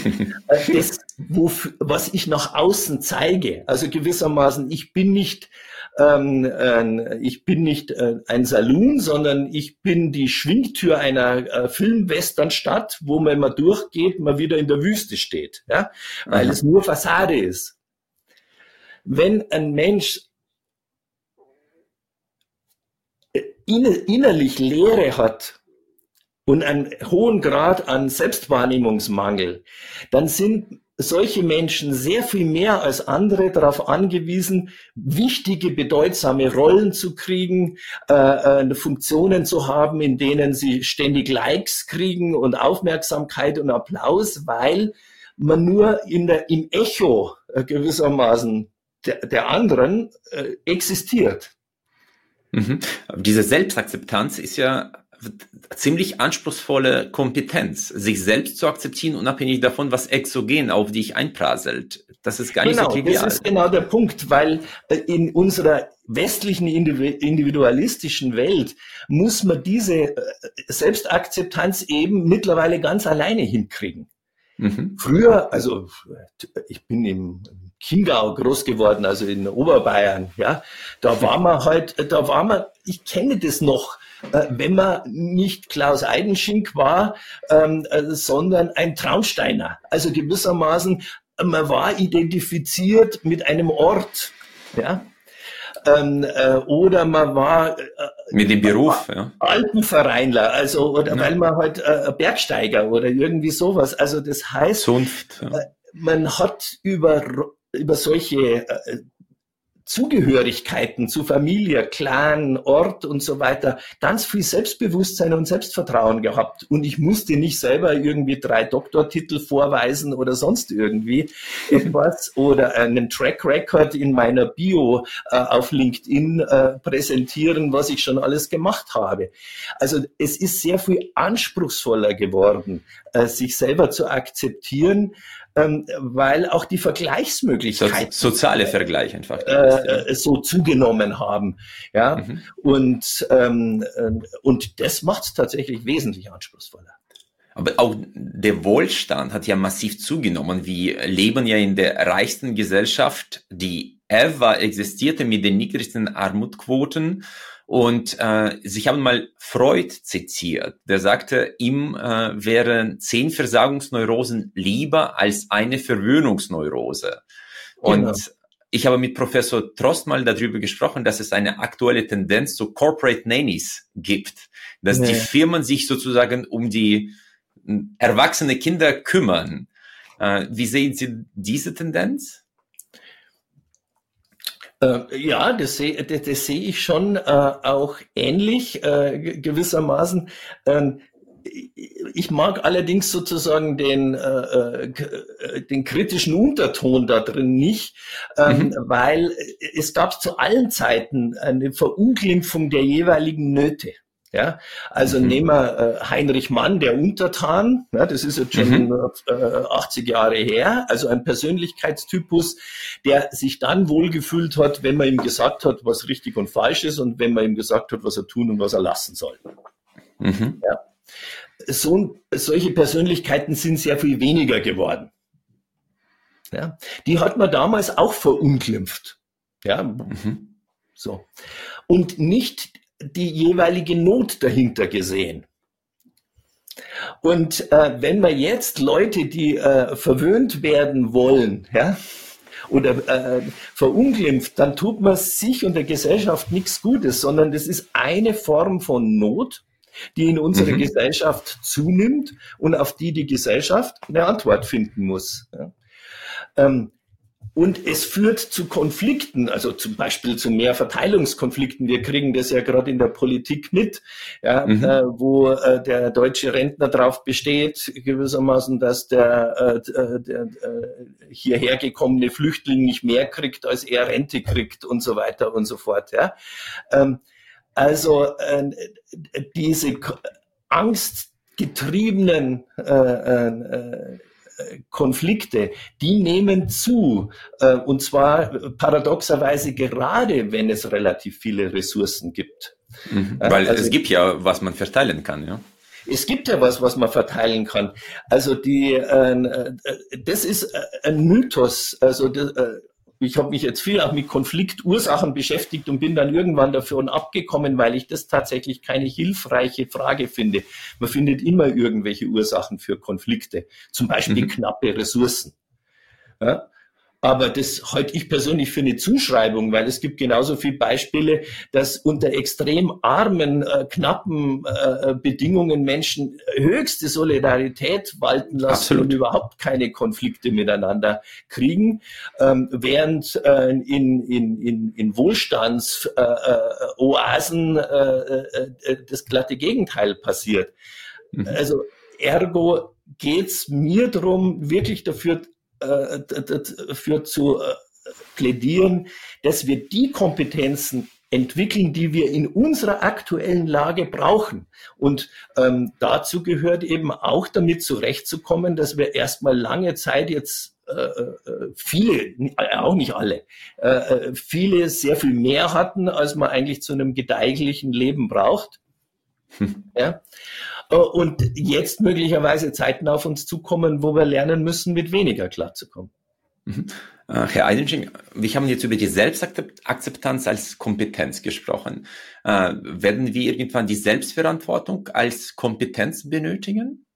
Äh, das, wofür, was ich nach außen zeige, also gewissermaßen, ich bin nicht ähm, äh, ich bin nicht äh, ein Saloon, sondern ich bin die Schwingtür einer äh, Filmwesternstadt, wo man immer durchgeht, man wieder in der Wüste steht, ja? weil Aha. es nur Fassade ist. Wenn ein Mensch äh, innerlich Leere hat und einen hohen Grad an Selbstwahrnehmungsmangel, dann sind solche Menschen sehr viel mehr als andere darauf angewiesen, wichtige, bedeutsame Rollen zu kriegen, äh, äh, Funktionen zu haben, in denen sie ständig Likes kriegen und Aufmerksamkeit und Applaus, weil man nur in der, im Echo äh, gewissermaßen der, der anderen äh, existiert. Mhm. Diese Selbstakzeptanz ist ja ziemlich anspruchsvolle Kompetenz, sich selbst zu akzeptieren, unabhängig davon, was exogen auf dich einprasselt. Das ist gar nicht genau, so trivial. Das ist genau der Punkt, weil äh, in unserer westlichen individualistischen Welt muss man diese äh, Selbstakzeptanz eben mittlerweile ganz alleine hinkriegen. Mhm. Früher, also ich bin im Chiemgau groß geworden, also in Oberbayern, ja, da war man halt, da war man, ich kenne das noch, äh, wenn man nicht Klaus Eidenschink war, ähm, äh, sondern ein Traunsteiner. Also gewissermaßen, man war identifiziert mit einem Ort. Ja? Ähm, äh, oder man war äh, mit dem Beruf, ja. Alpenvereinler, also oder ja. weil man halt äh, Bergsteiger oder irgendwie sowas. Also das heißt, Zunft, ja. Äh, man hat über über solche äh, Zugehörigkeiten zu Familie, Clan, Ort und so weiter ganz viel Selbstbewusstsein und Selbstvertrauen gehabt. Und ich musste nicht selber irgendwie drei Doktortitel vorweisen oder sonst irgendwie etwas oder einen Track Record in meiner Bio äh, auf LinkedIn äh, präsentieren, was ich schon alles gemacht habe. Also es ist sehr viel anspruchsvoller geworden, äh, sich selber zu akzeptieren, ähm, weil auch die Vergleichsmöglichkeiten so, soziale Vergleich einfach äh, so zugenommen haben, ja mhm. und ähm, äh, und das macht es tatsächlich wesentlich anspruchsvoller. Aber auch der Wohlstand hat ja massiv zugenommen. Wir leben ja in der reichsten Gesellschaft, die ever existierte mit den niedrigsten Armutquoten und äh, ich habe mal Freud zitiert. Der sagte, ihm äh, wären zehn Versagungsneurosen lieber als eine Verwöhnungsneurose. Und genau. ich habe mit Professor Trost mal darüber gesprochen, dass es eine aktuelle Tendenz zu Corporate Nannies gibt, dass nee. die Firmen sich sozusagen um die erwachsene Kinder kümmern. Äh, wie sehen Sie diese Tendenz? Äh, ja, das sehe das, das seh ich schon äh, auch ähnlich äh, gewissermaßen. Ähm, ich mag allerdings sozusagen den, äh, äh, den kritischen Unterton da drin nicht, ähm, mhm. weil es gab zu allen Zeiten eine Verunglimpfung der jeweiligen Nöte. Ja, also mhm. nehmen wir äh, Heinrich Mann, der Untertan, ja, das ist jetzt schon mhm. äh, 80 Jahre her, also ein Persönlichkeitstypus, der sich dann wohlgefühlt hat, wenn man ihm gesagt hat, was richtig und falsch ist und wenn man ihm gesagt hat, was er tun und was er lassen soll. Mhm. Ja. So, solche Persönlichkeiten sind sehr viel weniger geworden. Ja. Die hat man damals auch verunglimpft. Ja. Mhm. So. Und nicht die jeweilige Not dahinter gesehen. Und äh, wenn wir jetzt Leute, die äh, verwöhnt werden wollen, ja, oder äh, verunglimpft, dann tut man sich und der Gesellschaft nichts Gutes, sondern das ist eine Form von Not, die in unserer mhm. Gesellschaft zunimmt und auf die die Gesellschaft eine Antwort finden muss. Ja. Ähm, und es führt zu Konflikten, also zum Beispiel zu mehr Verteilungskonflikten. Wir kriegen das ja gerade in der Politik mit, ja, mhm. äh, wo äh, der deutsche Rentner darauf besteht, gewissermaßen, dass der, äh, äh der äh, hierher gekommene Flüchtling nicht mehr kriegt, als er Rente kriegt und so weiter und so fort. Ja. Ähm, also äh, diese angstgetriebenen äh, äh, Konflikte, die nehmen zu. Äh, und zwar paradoxerweise gerade, wenn es relativ viele Ressourcen gibt. Mhm, weil also, es gibt ja, was man verteilen kann, ja. Es gibt ja was, was man verteilen kann. Also die, äh, das ist ein Mythos. Also äh, ich habe mich jetzt viel auch mit Konfliktursachen beschäftigt und bin dann irgendwann davon abgekommen, weil ich das tatsächlich keine hilfreiche Frage finde. Man findet immer irgendwelche Ursachen für Konflikte, zum Beispiel mhm. knappe Ressourcen. Ja? Aber das halte ich persönlich für eine Zuschreibung, weil es gibt genauso viele Beispiele, dass unter extrem armen, äh, knappen äh, Bedingungen Menschen höchste Solidarität walten lassen Absolut. und überhaupt keine Konflikte miteinander kriegen, ähm, während äh, in, in, in, in Wohlstandsoasen äh, äh, äh, das glatte Gegenteil passiert. Mhm. Also ergo geht's mir drum, wirklich dafür äh, dafür zu äh, plädieren, dass wir die Kompetenzen entwickeln, die wir in unserer aktuellen Lage brauchen. Und ähm, dazu gehört eben auch damit zurechtzukommen, dass wir erstmal lange Zeit jetzt äh, äh viele, auch nicht alle, äh, viele sehr viel mehr hatten, als man eigentlich zu einem gedeihlichen Leben braucht. Hm. Ja? Äh, und jetzt möglicherweise Zeiten auf uns zukommen, wo wir lernen müssen, mit weniger klarzukommen. Mhm. Äh, Herr Eidensching, wir haben jetzt über die Selbstakzeptanz als Kompetenz gesprochen. Äh, werden wir irgendwann die Selbstverantwortung als Kompetenz benötigen?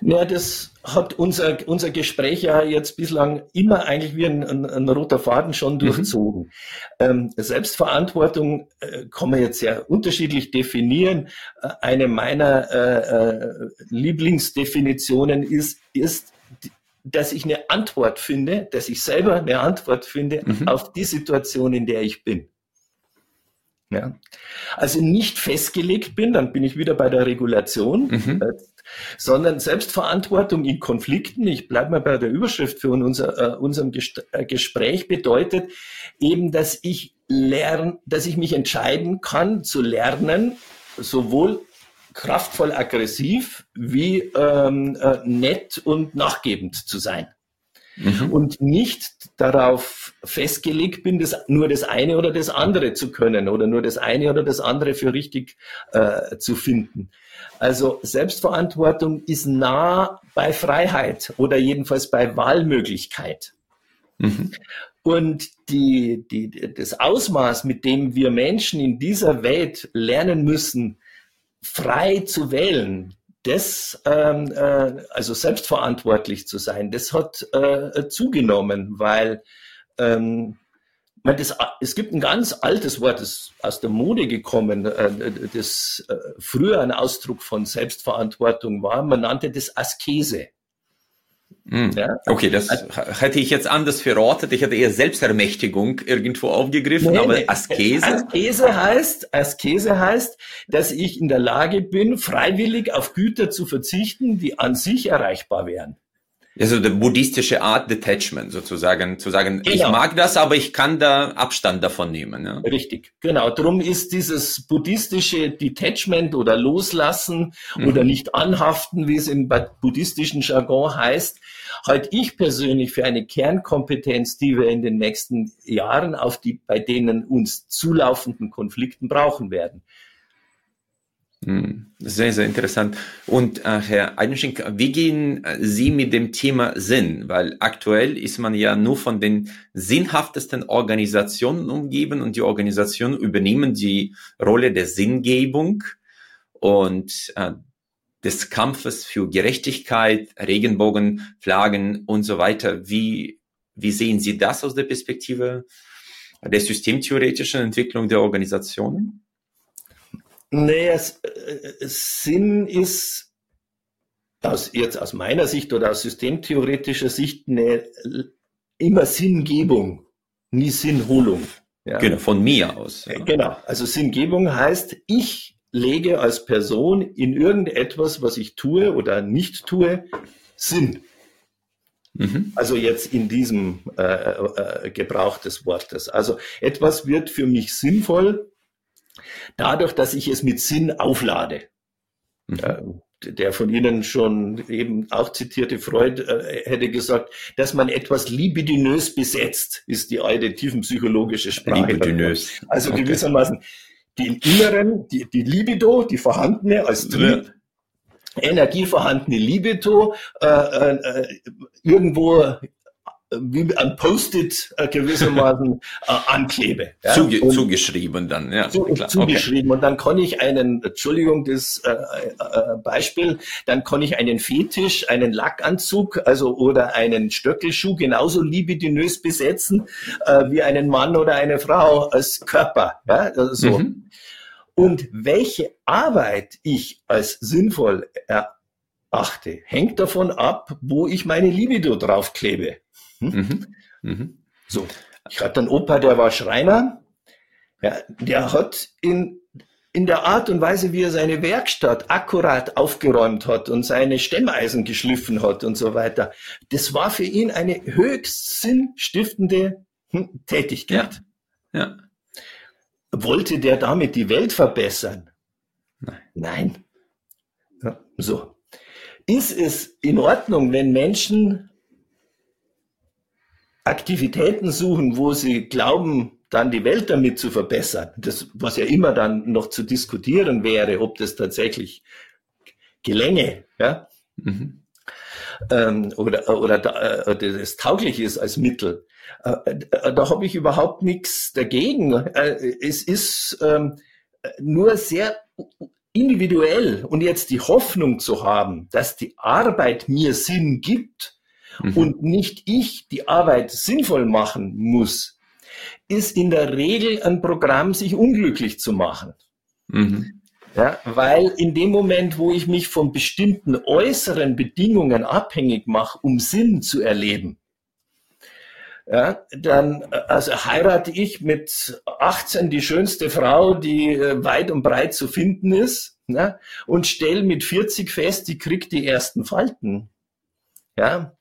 Ja, das hat unser, unser Gespräch ja jetzt bislang immer eigentlich wie ein, ein, ein roter Faden schon mhm. durchzogen. Mhm. Ähm, Selbstverantwortung äh, kann man jetzt sehr unterschiedlich definieren. Äh, eine meiner äh, äh, Lieblingsdefinitionen ist, ist, dass ich eine Antwort finde, dass ich selber eine Antwort finde mhm. auf die Situation, in der ich bin. Ja. Also nicht festgelegt bin, dann bin ich wieder bei der Regulation. Mhm. Sondern Selbstverantwortung in Konflikten, ich bleibe mal bei der Überschrift für unser, äh, unserem äh, Gespräch, bedeutet eben, dass ich lerne, dass ich mich entscheiden kann zu lernen, sowohl kraftvoll aggressiv wie ähm, äh, nett und nachgebend zu sein. Mhm. Und nicht darauf festgelegt bin, das, nur das eine oder das andere zu können oder nur das eine oder das andere für richtig äh, zu finden. Also Selbstverantwortung ist nah bei Freiheit oder jedenfalls bei Wahlmöglichkeit. Mhm. Und die, die, das Ausmaß, mit dem wir Menschen in dieser Welt lernen müssen, frei zu wählen, das, ähm, äh, also selbstverantwortlich zu sein, das hat äh, zugenommen, weil ähm, das, es gibt ein ganz altes Wort, das aus der Mode gekommen, äh, das äh, früher ein Ausdruck von Selbstverantwortung war. Man nannte das Askese. Mm. Ja? Okay, das hätte ich jetzt anders verortet. Ich hätte eher Selbstermächtigung irgendwo aufgegriffen, nee, aber nee. Askese. Askese heißt, Askese heißt, dass ich in der Lage bin, freiwillig auf Güter zu verzichten, die an sich erreichbar wären. Also die buddhistische Art Detachment sozusagen, zu sagen, genau. ich mag das, aber ich kann da Abstand davon nehmen. Ja? Richtig, genau. Darum ist dieses buddhistische Detachment oder Loslassen mhm. oder nicht anhaften, wie es im buddhistischen Jargon heißt, halte ich persönlich für eine Kernkompetenz, die wir in den nächsten Jahren auf die bei denen uns zulaufenden Konflikten brauchen werden. Hm, sehr, sehr interessant. Und äh, Herr Eidenschink, wie gehen äh, Sie mit dem Thema Sinn? Weil aktuell ist man ja nur von den sinnhaftesten Organisationen umgeben und die Organisationen übernehmen die Rolle der Sinngebung und äh, des Kampfes für Gerechtigkeit, Regenbogen, Flaggen und so weiter. Wie, wie sehen Sie das aus der Perspektive der systemtheoretischen Entwicklung der Organisationen? Naja, äh, Sinn ist aus, jetzt aus meiner Sicht oder aus systemtheoretischer Sicht eine, immer Sinngebung, nie Sinnholung. Ja. Genau, von mir aus. Ja. Genau, also Sinngebung heißt, ich lege als Person in irgendetwas, was ich tue oder nicht tue, Sinn. Mhm. Also jetzt in diesem äh, äh, Gebrauch des Wortes. Also etwas wird für mich sinnvoll, dadurch, dass ich es mit Sinn auflade. Mhm. Äh, der von Ihnen schon eben auch zitierte Freud äh, hätte gesagt, dass man etwas libidinös besetzt, ist die alte tiefenpsychologische Sprache. Libidinös. Also okay. gewissermaßen den inneren, die, die Libido, die vorhandene als Trieb, energievorhandene Libido äh, äh, irgendwo wie ein Post-it äh, gewissermaßen äh, anklebe. Ja? Zuge und zugeschrieben dann, ja. Zu, klar. Zugeschrieben. Okay. Und dann kann ich einen, Entschuldigung, das äh, äh, Beispiel, dann kann ich einen Fetisch, einen Lackanzug, also oder einen Stöckelschuh genauso libidinös besetzen äh, wie einen Mann oder eine Frau als Körper. Ja? So. Mhm. Und welche Arbeit ich als sinnvoll erachte, hängt davon ab, wo ich meine Libido draufklebe. Hm? Mhm. Mhm. So, ich hatte einen Opa, der war Schreiner. Ja, der hat in, in der Art und Weise, wie er seine Werkstatt akkurat aufgeräumt hat und seine Stemmeisen geschliffen hat und so weiter, das war für ihn eine höchst sinnstiftende hm, Tätigkeit. Ja. ja. Wollte der damit die Welt verbessern? Nein. Nein. Ja, so. Ist es in Ordnung, wenn Menschen Aktivitäten suchen, wo sie glauben, dann die Welt damit zu verbessern, das, was ja immer dann noch zu diskutieren wäre, ob das tatsächlich gelänge, ja, mhm. ähm, oder, oder äh, das tauglich ist als Mittel. Äh, äh, da habe ich überhaupt nichts dagegen. Äh, es ist ähm, nur sehr individuell und jetzt die Hoffnung zu haben, dass die Arbeit mir Sinn gibt, mhm. und nicht ich die Arbeit sinnvoll machen muss, ist in der Regel ein Programm, sich unglücklich zu machen. Mhm. Ja, weil in dem Moment, wo ich mich von bestimmten äußeren Bedingungen abhängig mache, um Sinn zu erleben, ja, dann also heirate ich mit 18 die schönste Frau, die äh, weit und breit zu finden ist, ne, und stelle mit 40 fest, die kriegt die ersten Falten. Ja.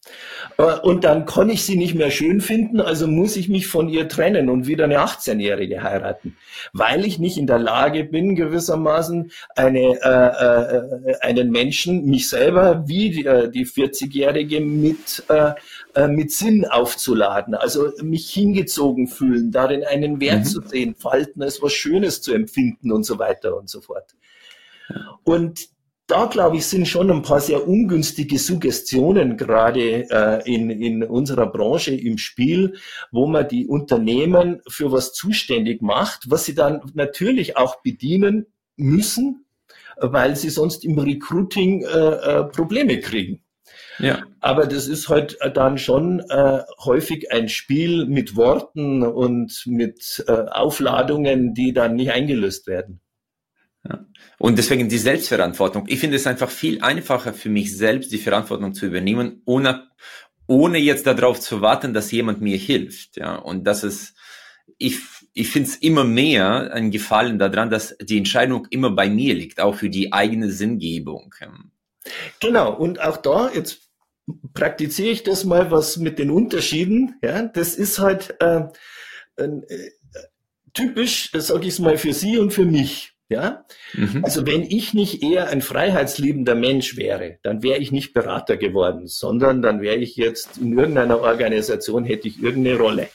Und dann kann ich sie nicht mehr schön finden, also muss ich mich von ihr trennen und wieder eine 18-Jährige heiraten, weil ich nicht in der Lage bin, gewissermaßen eine, äh, äh, einen Menschen, mich selber wie die, äh, die 40-Jährige mit, äh, äh, mit Sinn aufzuladen, also mich hingezogen fühlen, darin einen Wert mhm. zu sehen, Falten als was Schönes zu empfinden und so weiter und so fort. Und da, glaube ich, sind schon ein paar sehr ungünstige Suggestionen gerade äh, in, in unserer Branche im Spiel, wo man die Unternehmen für was zuständig macht, was sie dann natürlich auch bedienen müssen, weil sie sonst im Recruiting äh, äh, Probleme kriegen. Ja. Aber das ist halt dann schon äh, häufig ein Spiel mit Worten und mit äh, Aufladungen, die dann nicht eingelöst werden. Und deswegen die Selbstverantwortung. Ich finde es einfach viel einfacher für mich selbst, die Verantwortung zu übernehmen, ohne, ohne jetzt darauf zu warten, dass jemand mir hilft. Ja, und das ist, ich, ich finde es immer mehr ein Gefallen daran, dass die Entscheidung immer bei mir liegt, auch für die eigene Sinngebung. Genau. Und auch da, jetzt praktiziere ich das mal, was mit den Unterschieden, ja, das ist halt, äh, äh, typisch, sage ich es mal, für Sie und für mich. Ja? Mhm. Also wenn ich nicht eher ein freiheitsliebender Mensch wäre, dann wäre ich nicht Berater geworden, sondern dann wäre ich jetzt in irgendeiner Organisation, hätte ich irgendeine Rolle.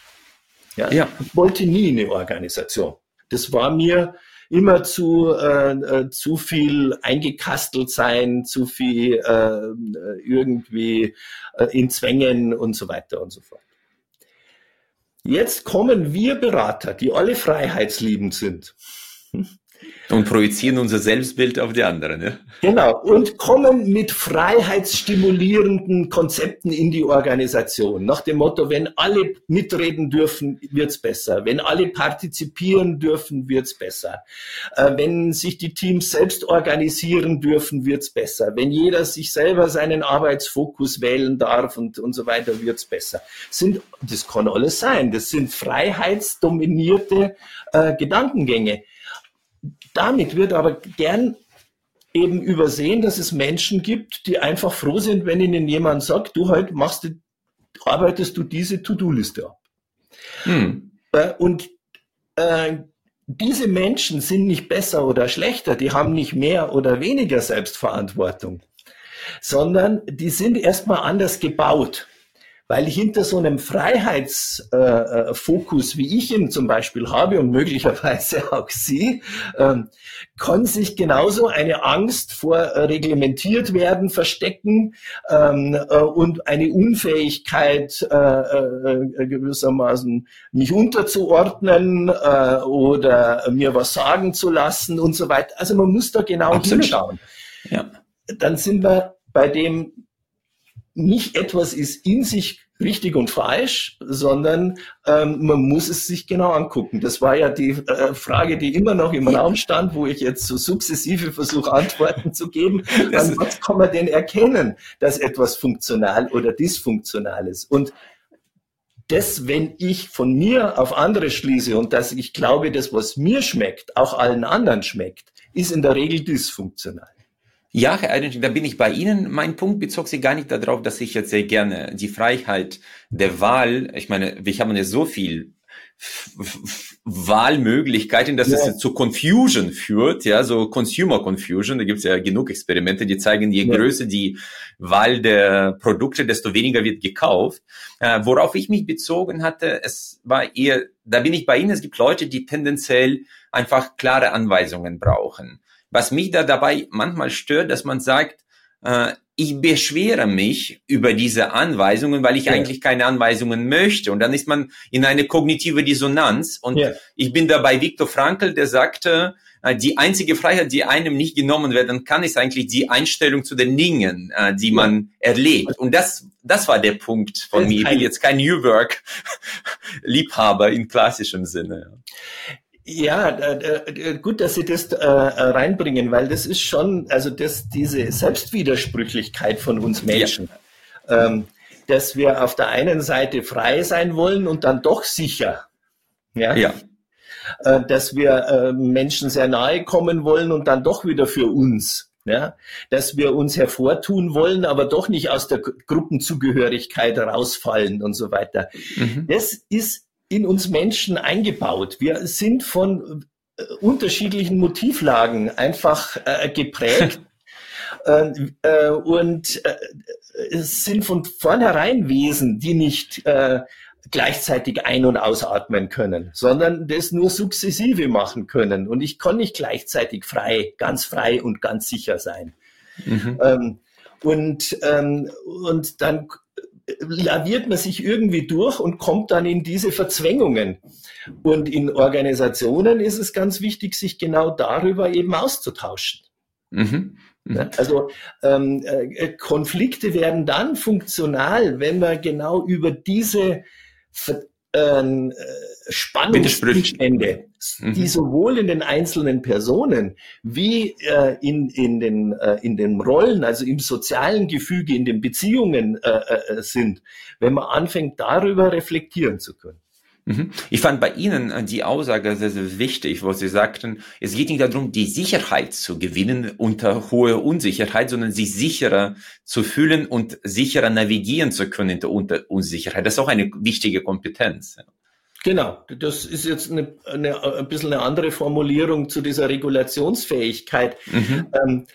Ja? ja. Ich wollte nie eine Organisation. Das war mir immer zu, äh, äh, zu viel eingekastelt sein, zu viel äh, irgendwie äh, in Zwängen und so weiter und so fort. Jetzt kommen wir Berater, die alle freiheitsliebend sind. Und projizieren unser Selbstbild auf die anderen. Ja? Genau. Und kommen mit freiheitsstimulierenden Konzepten in die Organisation. Nach dem Motto, wenn alle mitreden dürfen, wird's besser. Wenn alle partizipieren dürfen, wird's besser. Äh, wenn sich die Teams selbst organisieren dürfen, wird's besser. Wenn jeder sich selber seinen Arbeitsfokus wählen darf und, und so weiter, wird's besser. Sind, das kann alles sein. Das sind freiheitsdominierte äh, Gedankengänge. Damit wird aber gern eben übersehen, dass es Menschen gibt, die einfach froh sind, wenn ihnen jemand sagt, du heute machst du, arbeitest du diese To-Do-Liste ab. Hm. Äh, und äh, diese Menschen sind nicht besser oder schlechter, die haben nicht mehr oder weniger Selbstverantwortung, sondern die sind erstmal anders gebaut weil hinter so einem Freiheitsfokus, äh, wie ich ihn zum Beispiel habe und möglicherweise auch Sie, ähm, kann sich genauso eine Angst vor äh, reglementiert werden verstecken ähm, äh, und eine Unfähigkeit äh, äh, gewissermaßen mich unterzuordnen äh, oder mir was sagen zu lassen und so weiter. Also man muss da genau Absolut. hinschauen. Ja. Dann sind wir bei dem nicht etwas ist in sich richtig und falsch, sondern ähm, man muss es sich genau angucken. Das war ja die äh, Frage, die immer noch im Raum stand, wo ich jetzt so sukzessive versuche, Antworten zu geben. An was kann man denn erkennen, dass etwas funktional oder dysfunktional ist? Und das, wenn ich von mir auf andere schließe und dass ich glaube, das, was mir schmeckt, auch allen anderen schmeckt, ist in der Regel dysfunktional. Ja, Herr Eidenstein, da bin ich bei Ihnen. Mein Punkt bezog sich gar nicht darauf, dass ich jetzt sehr gerne die Freiheit der Wahl, ich meine, wir haben ja so viel Wahlmöglichkeiten, dass ja. es zu Confusion führt, ja, so Consumer Confusion. Da gibt es ja genug Experimente, die zeigen, je ja. größer die Wahl der Produkte, desto weniger wird gekauft. Äh, worauf ich mich bezogen hatte, es war eher, da bin ich bei Ihnen, es gibt Leute, die tendenziell einfach klare Anweisungen brauchen. Was mich da dabei manchmal stört, dass man sagt, äh, ich beschwere mich über diese Anweisungen, weil ich ja. eigentlich keine Anweisungen möchte. Und dann ist man in eine kognitive Dissonanz. Und ja. ich bin da bei Viktor Frankl, der sagte, äh, die einzige Freiheit, die einem nicht genommen werden kann, ist eigentlich die Einstellung zu den Dingen, äh, die man erlebt. Und das, das war der Punkt von mir. Ich bin jetzt kein New Work Liebhaber in klassischem Sinne. Ja, äh, gut, dass Sie das äh, reinbringen, weil das ist schon, also das, diese Selbstwidersprüchlichkeit von uns Menschen, ja. ähm, dass wir auf der einen Seite frei sein wollen und dann doch sicher. Ja. ja. Äh, dass wir äh, Menschen sehr nahe kommen wollen und dann doch wieder für uns. Ja, dass wir uns hervortun wollen, aber doch nicht aus der Gruppenzugehörigkeit rausfallen und so weiter. Mhm. Das ist in uns Menschen eingebaut. Wir sind von äh, unterschiedlichen Motivlagen einfach äh, geprägt. äh, äh, und äh, es sind von vornherein Wesen, die nicht äh, gleichzeitig ein- und ausatmen können, sondern das nur sukzessive machen können. Und ich kann nicht gleichzeitig frei, ganz frei und ganz sicher sein. Mhm. Ähm, und, ähm, und dann laviert man sich irgendwie durch und kommt dann in diese Verzwängungen. Und in Organisationen ist es ganz wichtig, sich genau darüber eben auszutauschen. Mhm. Mhm. Also ähm, äh, Konflikte werden dann funktional, wenn man genau über diese ähm, Spannungszustände, mhm. die sowohl in den einzelnen Personen wie äh, in, in, den, äh, in den Rollen, also im sozialen Gefüge, in den Beziehungen äh, äh, sind, wenn man anfängt, darüber reflektieren zu können. Mhm. Ich fand bei Ihnen äh, die Aussage sehr, sehr wichtig, wo Sie sagten, es geht nicht darum, die Sicherheit zu gewinnen unter hoher Unsicherheit, sondern sich sicherer zu fühlen und sicherer navigieren zu können unter Unsicherheit. Das ist auch eine wichtige Kompetenz. Genau, das ist jetzt eine, eine, ein bisschen eine andere Formulierung zu dieser Regulationsfähigkeit. Mhm. Ähm,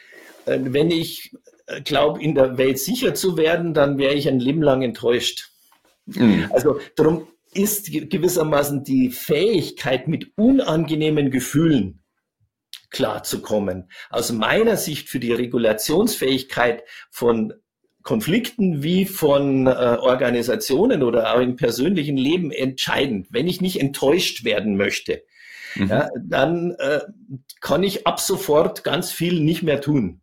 äh, wenn ich äh, glaube, in der Welt sicher zu werden, dann wäre ich ein Leben lang enttäuscht. Mhm. Also darum ist gewissermaßen die Fähigkeit, mit unangenehmen Gefühlen klarzukommen. Aus meiner Sicht für die Regulationsfähigkeit von Konflikten wie von äh, Organisationen oder auch im persönlichen Leben entscheidend. Wenn ich nicht enttäuscht werden möchte, mhm. ja, dann äh, kann ich ab sofort ganz viel nicht mehr tun.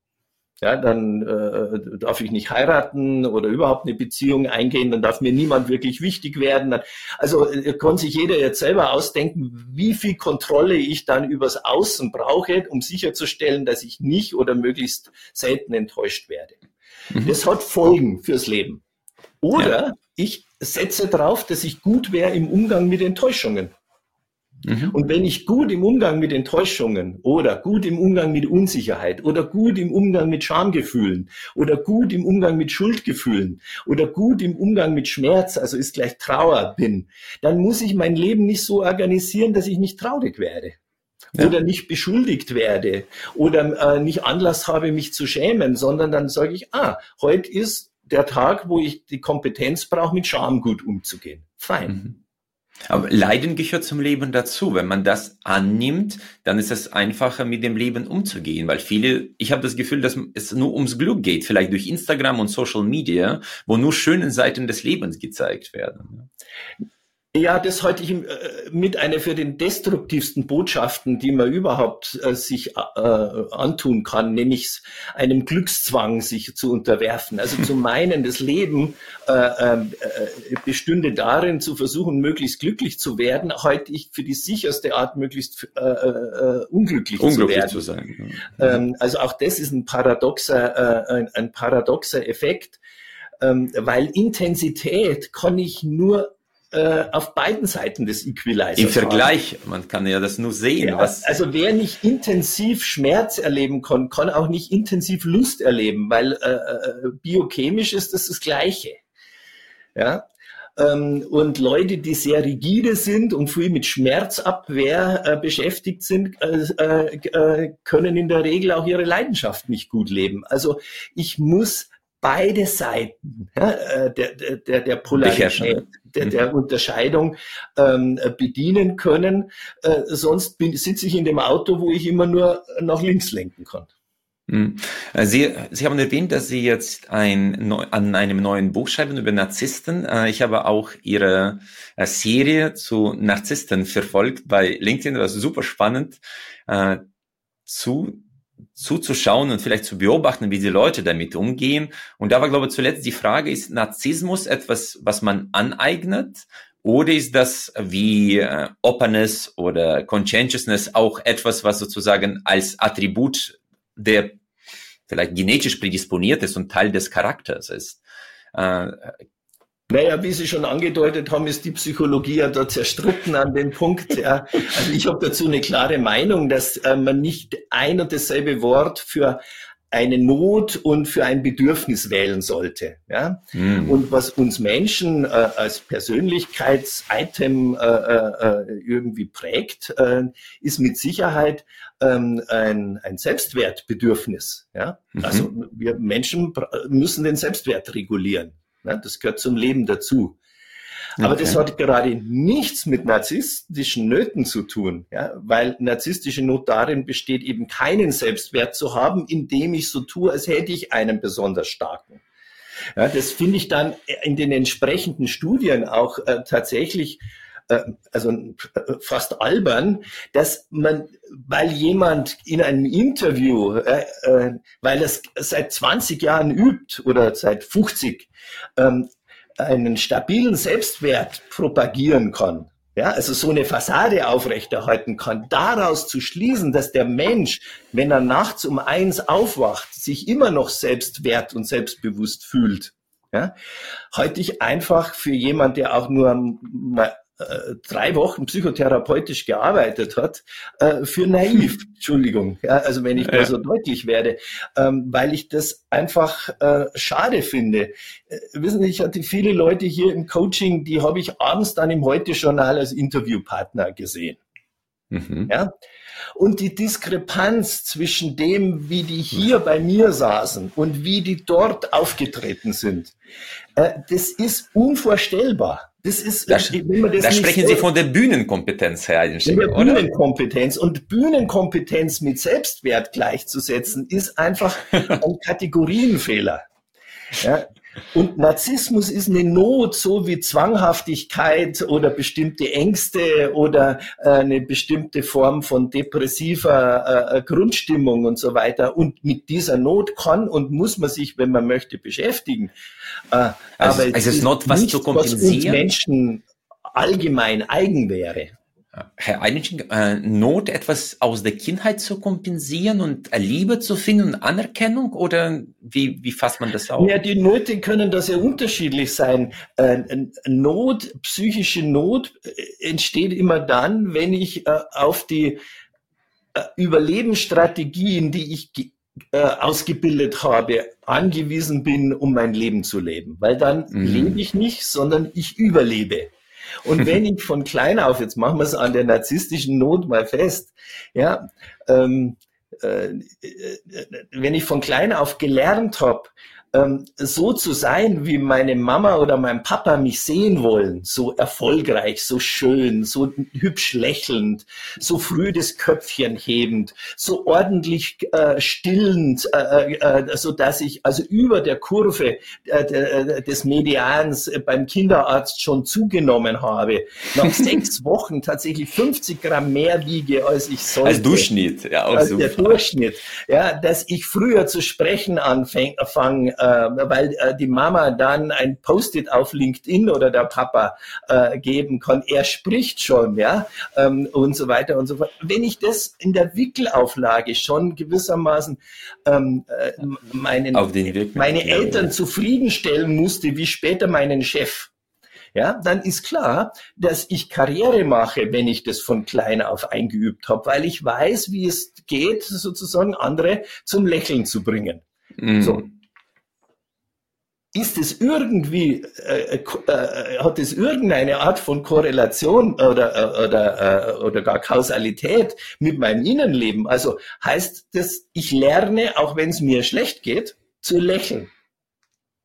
Ja, dann äh, darf ich nicht heiraten oder überhaupt eine Beziehung eingehen, dann darf mir niemand wirklich wichtig werden. Also äh, kann sich jeder jetzt selber ausdenken, wie viel Kontrolle ich dann übers Außen brauche, um sicherzustellen, dass ich nicht oder möglichst selten enttäuscht werde. Mhm. Das hat Folgen fürs Leben. Oder ja. ich setze drauf, dass ich gut wäre im Umgang mit Enttäuschungen. Mhm. Und wenn ich gut im Umgang mit Enttäuschungen oder gut im Umgang mit Unsicherheit oder gut im Umgang mit Schamgefühlen oder gut im Umgang mit Schuldgefühlen oder gut im Umgang mit Schmerz, also ist gleich Trauer bin, dann muss ich mein Leben nicht so organisieren, dass ich nicht traurig werde. Ja. Oder nicht beschuldigt werde oder äh, nicht Anlass habe, mich zu schämen, sondern dann sage ich, ah, heute ist der Tag, wo ich die Kompetenz brauche, mit Scham gut umzugehen. Fein. Mhm. Aber Leiden gehört zum Leben dazu. Wenn man das annimmt, dann ist es einfacher, mit dem Leben umzugehen, weil viele, ich habe das Gefühl, dass es nur ums Glück geht, vielleicht durch Instagram und Social Media, wo nur schöne Seiten des Lebens gezeigt werden. Ja, das halte ich äh, mit einer für den destruktivsten Botschaften, die man überhaupt äh, sich äh, antun kann, nämlich einem Glückszwang sich zu unterwerfen. Also zu meinen, das Leben äh, äh, bestünde darin, zu versuchen, möglichst glücklich zu werden, halte ich für die sicherste Art, möglichst unglücklich, unglücklich zu werden. Zu sein, ja. ähm, also auch das ist ein paradoxer, ein, ein paradoxer Effekt, ähm, weil Intensität kann ich nur äh, auf beiden Seiten des Equalizers. Im Vergleich, haben. man kann ja das nur sehen. Ja, was also wer nicht intensiv Schmerz erleben kann, kann auch nicht intensiv Lust erleben, weil äh, äh, biochemisch ist das das Gleiche. Ja, ähm, und Leute, die sehr rigide sind und viel mit Schmerzabwehr äh, beschäftigt sind, äh, äh, äh können in der Regel auch ihre Leidenschaft nicht gut leben. Also ich muss beide Seiten ja, äh, der, der, der Polarität, der, der mhm. Unterscheidung ähm, bedienen können. Äh, sonst bin, sitze ich in dem Auto, wo ich immer nur nach links lenken kann. Mhm. Äh, Sie, Sie haben erwähnt, dass Sie jetzt ein, an einem neuen Buch schreiben über Narzissten. Äh, ich habe auch Ihre Serie zu Narzissten verfolgt bei LinkedIn. Das ist super spannend zu zuzuschauen und vielleicht zu beobachten, wie die Leute damit umgehen. Und da war, glaube ich, zuletzt die Frage, ist Narzissmus etwas, was man aneignet? Oder ist das wie äh, Openness oder Conscientiousness auch etwas, was sozusagen als Attribut der vielleicht genetisch prädisponiert ist und Teil des Charakters ist? Äh, naja, wie Sie schon angedeutet haben, ist die Psychologie ja da zerstritten an dem Punkt. Ja. Also ich habe dazu eine klare Meinung, dass äh, man nicht ein und dasselbe Wort für eine Not und für ein Bedürfnis wählen sollte. Ja? Mhm. Und was uns Menschen äh, als Persönlichkeitsitem äh, äh, irgendwie prägt, äh, ist mit Sicherheit ähm, ein, ein Selbstwertbedürfnis. Ja? Mhm. Also wir Menschen müssen den Selbstwert regulieren. Ne? Das gehört zum Leben dazu. Aber okay. das hat gerade nichts mit narzisstischen Nöten zu tun, ja, weil narzisstische Not darin besteht, eben keinen Selbstwert zu haben, indem ich so tue, als hätte ich einen besonders starken. Ja, das finde ich dann in den entsprechenden Studien auch äh, tatsächlich also äh, fast albern, dass man, weil jemand in einem Interview, äh, äh, weil es seit 20 Jahren übt oder seit 50, ähm, einen stabilen Selbstwert propagieren kann, ja, also so eine Fassade aufrechterhalten kann, daraus zu schließen, dass der Mensch, wenn er nachts um eins aufwacht, sich immer noch selbstwert und selbstbewusst fühlt, ja, halte ich einfach für jemand, der auch nur mal äh, drei Wochen psychotherapeutisch gearbeitet hat, äh, für naiv. Entschuldigung, ja, also wenn ich ja. mal so deutlich werde, ähm, weil ich das einfach äh, schade finde. Äh, wissen Sie, ich hatte viele Leute hier im Coaching, die habe ich abends dann im Heute-Journal als Interviewpartner gesehen. Mhm. Ja? Und die Diskrepanz zwischen dem, wie die hier bei mir saßen und wie die dort aufgetreten sind, äh, das ist unvorstellbar. Das ist, da, das da sprechen Sie von der Bühnenkompetenz, Herr Eisenstein, oder? Bühnenkompetenz. Und Bühnenkompetenz mit Selbstwert gleichzusetzen, ist einfach ein Kategorienfehler. Ja, Und Narzissmus ist eine Not, so wie Zwanghaftigkeit oder bestimmte Ängste oder äh, eine bestimmte Form von depressiver äh, äh, Grundstimmung und so weiter. Und mit dieser Not kann und muss man sich, wenn man möchte, beschäftigen. Also, aber es ist not was zu kompensieren. Was uns Menschen allgemein eigen wäre. Herr Einigen, äh, Not etwas aus der Kindheit zu kompensieren und Liebe zu finden und Anerkennung oder wie, wie fasst man das auf? Ja, die Nöte können da sehr unterschiedlich sein. Äh, Not, psychische Not äh, entsteht immer dann, wenn ich äh, auf die äh, Überlebensstrategien, die ich äh, ausgebildet habe, angewiesen bin, um mein Leben zu leben. Weil dann mhm. lebe ich nicht, sondern ich überlebe. Und wenn ich von klein auf, jetzt machen wir es an der narzisstischen Not mal fest, ja, ähm, äh, äh wenn ich von klein auf gelernt habe, ähm, so zu sein, wie meine Mama oder mein Papa mich sehen wollen, so erfolgreich, so schön, so hübsch lächelnd, so früh das Köpfchen hebend, so ordentlich äh, stillend, äh, äh, so dass ich also über der Kurve äh, des Medians beim Kinderarzt schon zugenommen habe, nach sechs Wochen tatsächlich 50 Gramm mehr wiege, als ich sollte. Als Durchschnitt, ja, als der Durchschnitt, ja, dass ich früher zu sprechen anfange, äh, weil äh, die Mama dann ein Post-it auf LinkedIn oder der Papa äh, geben kann. Er spricht schon, ja, ähm, und so weiter und so fort. Wenn ich das in der Wickelauflage schon gewissermaßen ähm, äh, meinen, meine Eltern zufriedenstellen musste, wie später meinen Chef, ja, dann ist klar, dass ich Karriere mache, wenn ich das von klein auf eingeübt habe, weil ich weiß, wie es geht, sozusagen andere zum Lächeln zu bringen. Mm. So ist es irgendwie, äh, äh, hat es irgendeine Art von Korrelation oder, äh, oder, äh, oder gar Kausalität mit meinem Innenleben? Also heißt das, ich lerne, auch wenn es mir schlecht geht, zu lächeln.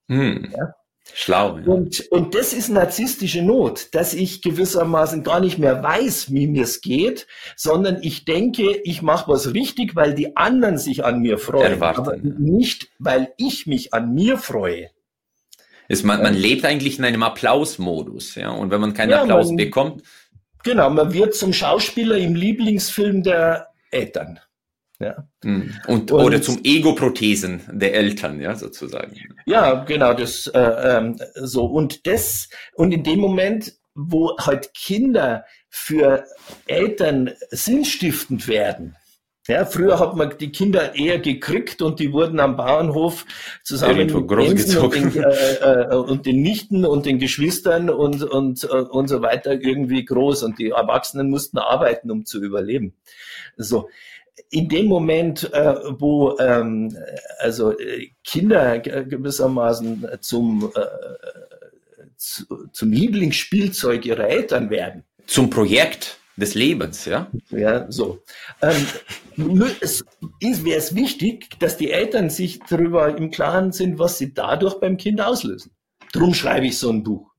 Hm. Ja? Schlau. Ja. Und, und das ist narzisstische Not, dass ich gewissermaßen gar nicht mehr weiß, wie mir es geht, sondern ich denke, ich mache was richtig, weil die anderen sich an mir freuen, Erwarten. aber nicht, weil ich mich an mir freue. Ist man, man lebt eigentlich in einem Applausmodus, ja. Und wenn man keinen ja, Applaus man, bekommt. Genau, man wird zum Schauspieler im Lieblingsfilm der Eltern. Ja. Hm. Und, und, oder zum Ego-Prothesen der Eltern, ja, sozusagen. Ja, genau, das äh, ähm, so. Und das, und in dem Moment, wo halt Kinder für Eltern sinnstiftend werden, ja, früher hat man die Kinder eher gekriegt und die wurden am Bauernhof zusammen mit und den, äh, äh, und den Nichten und den Geschwistern und, und, äh, und so weiter irgendwie groß und die Erwachsenen mussten arbeiten, um zu überleben. So. In dem Moment, äh, wo ähm, also äh, Kinder gewissermaßen zum, äh, zu, zum Lieblingsspielzeug ihrer Eltern werden. Zum Projekt des Lebens, ja? Ja, so. Ähm, es wäre es wichtig, dass die Eltern sich darüber im Klaren sind, was sie dadurch beim Kind auslösen. Drum schreibe ich so ein Buch.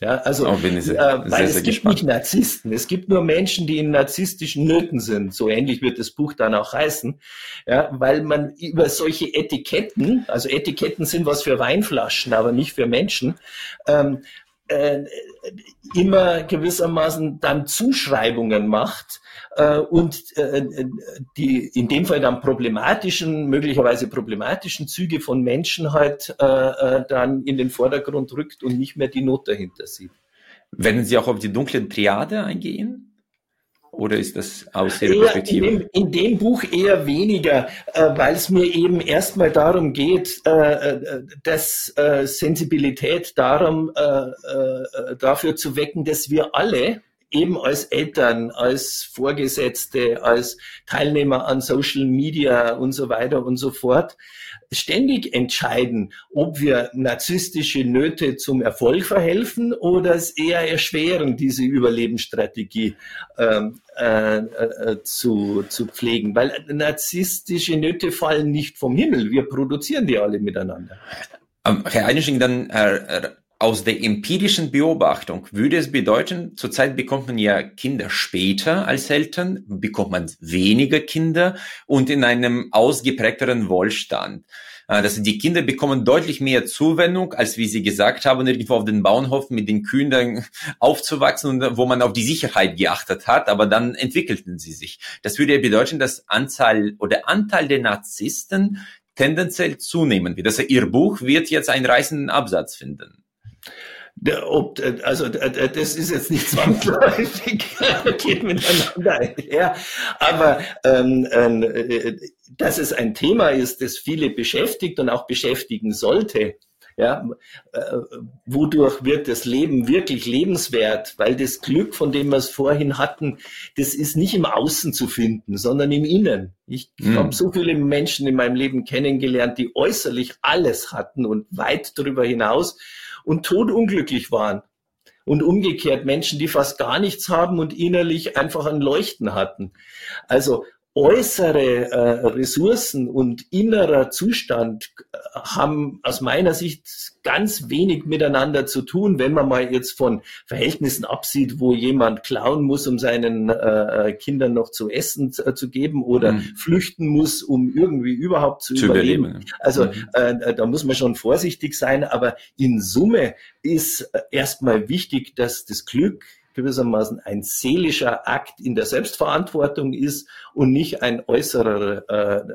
Ja, also, oh, ich sehr, äh, weil sehr, es sehr gibt gespannt. nicht Narzissten, es gibt nur Menschen, die in narzisstischen Nöten sind. So ähnlich wird das Buch dann auch heißen. Ja, weil man über solche Etiketten, also Etiketten sind was für Weinflaschen, aber nicht für Menschen, ähm, äh, immer gewissermaßen dann Zuschreibungen macht äh, und äh, die in dem Fall dann problematischen, möglicherweise problematischen Züge von Menschen halt äh, äh, dann in den Vordergrund rückt und nicht mehr die Not dahinter sieht. Werden Sie auch auf die dunkle Triade eingehen? Oder ist das aus Ihrer Perspektive? In dem, in dem, Buch eher weniger, äh, weil es mir eben erstmal darum geht, äh, äh, dass äh, Sensibilität darum, äh, äh, dafür zu wecken, dass wir alle eben als Eltern, als Vorgesetzte, als Teilnehmer an Social Media und so weiter und so fort, ständig entscheiden, ob wir narzisstische Nöte zum Erfolg verhelfen oder es eher erschweren, diese Überlebensstrategie ähm, äh, äh, zu, zu pflegen. Weil narzisstische Nöte fallen nicht vom Himmel, wir produzieren die alle miteinander. Ähm, Herr Einisching, dann äh, aus der empirischen Beobachtung würde es bedeuten, zurzeit bekommt man ja Kinder später als Eltern, bekommt man weniger Kinder und in einem ausgeprägteren Wohlstand. dass die Kinder bekommen deutlich mehr Zuwendung, als wie sie gesagt haben, irgendwo auf den Bauernhof mit den Kühen dann aufzuwachsen und wo man auf die Sicherheit geachtet hat, aber dann entwickelten sie sich. Das würde ja bedeuten, dass Anzahl oder Anteil der Narzissten tendenziell zunehmen wird. Also ihr Buch wird jetzt einen reißenden Absatz finden. Der, ob, also das ist jetzt nicht zwangsläufig, geht miteinander einher. Aber ähm, äh, dass es ein Thema ist, das viele beschäftigt und auch beschäftigen sollte, ja, äh, wodurch wird das Leben wirklich lebenswert? Weil das Glück, von dem wir es vorhin hatten, das ist nicht im Außen zu finden, sondern im Innen. Ich mhm. habe so viele Menschen in meinem Leben kennengelernt, die äußerlich alles hatten und weit darüber hinaus und todunglücklich waren. Und umgekehrt Menschen, die fast gar nichts haben und innerlich einfach ein Leuchten hatten. Also äußere äh, Ressourcen und innerer Zustand äh, haben aus meiner Sicht ganz wenig miteinander zu tun, wenn man mal jetzt von Verhältnissen absieht, wo jemand klauen muss, um seinen äh, Kindern noch zu essen äh, zu geben oder mhm. flüchten muss, um irgendwie überhaupt zu, zu überleben. überleben. Also mhm. äh, da muss man schon vorsichtig sein, aber in Summe ist äh, erstmal wichtig, dass das Glück gewissermaßen ein seelischer Akt in der Selbstverantwortung ist und nicht ein äußerer,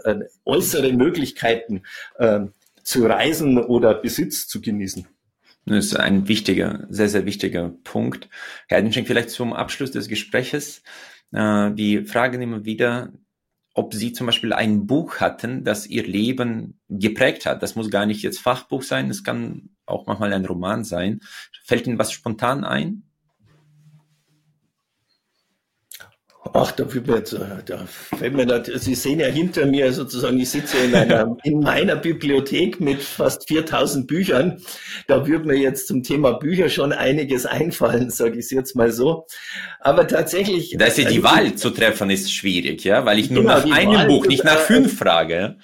äh, äußere Möglichkeiten äh, zu reisen oder Besitz zu genießen. Das ist ein wichtiger, sehr, sehr wichtiger Punkt. Herr Heidenschenk, vielleicht zum Abschluss des Gespräches. Äh, die fragen immer wieder, ob Sie zum Beispiel ein Buch hatten, das Ihr Leben geprägt hat. Das muss gar nicht jetzt Fachbuch sein, es kann auch manchmal ein Roman sein. Fällt Ihnen was spontan ein? Ach, da, wird mir jetzt, da fällt mir da, Sie sehen ja hinter mir sozusagen, ich sitze in, einer, in meiner Bibliothek mit fast 4000 Büchern. Da würde mir jetzt zum Thema Bücher schon einiges einfallen, sage ich es jetzt mal so. Aber tatsächlich. Da ist ja die also, Wahl zu treffen, ist schwierig, ja, weil ich nur genau, nach einem Wahl Buch, nicht nach fünf frage.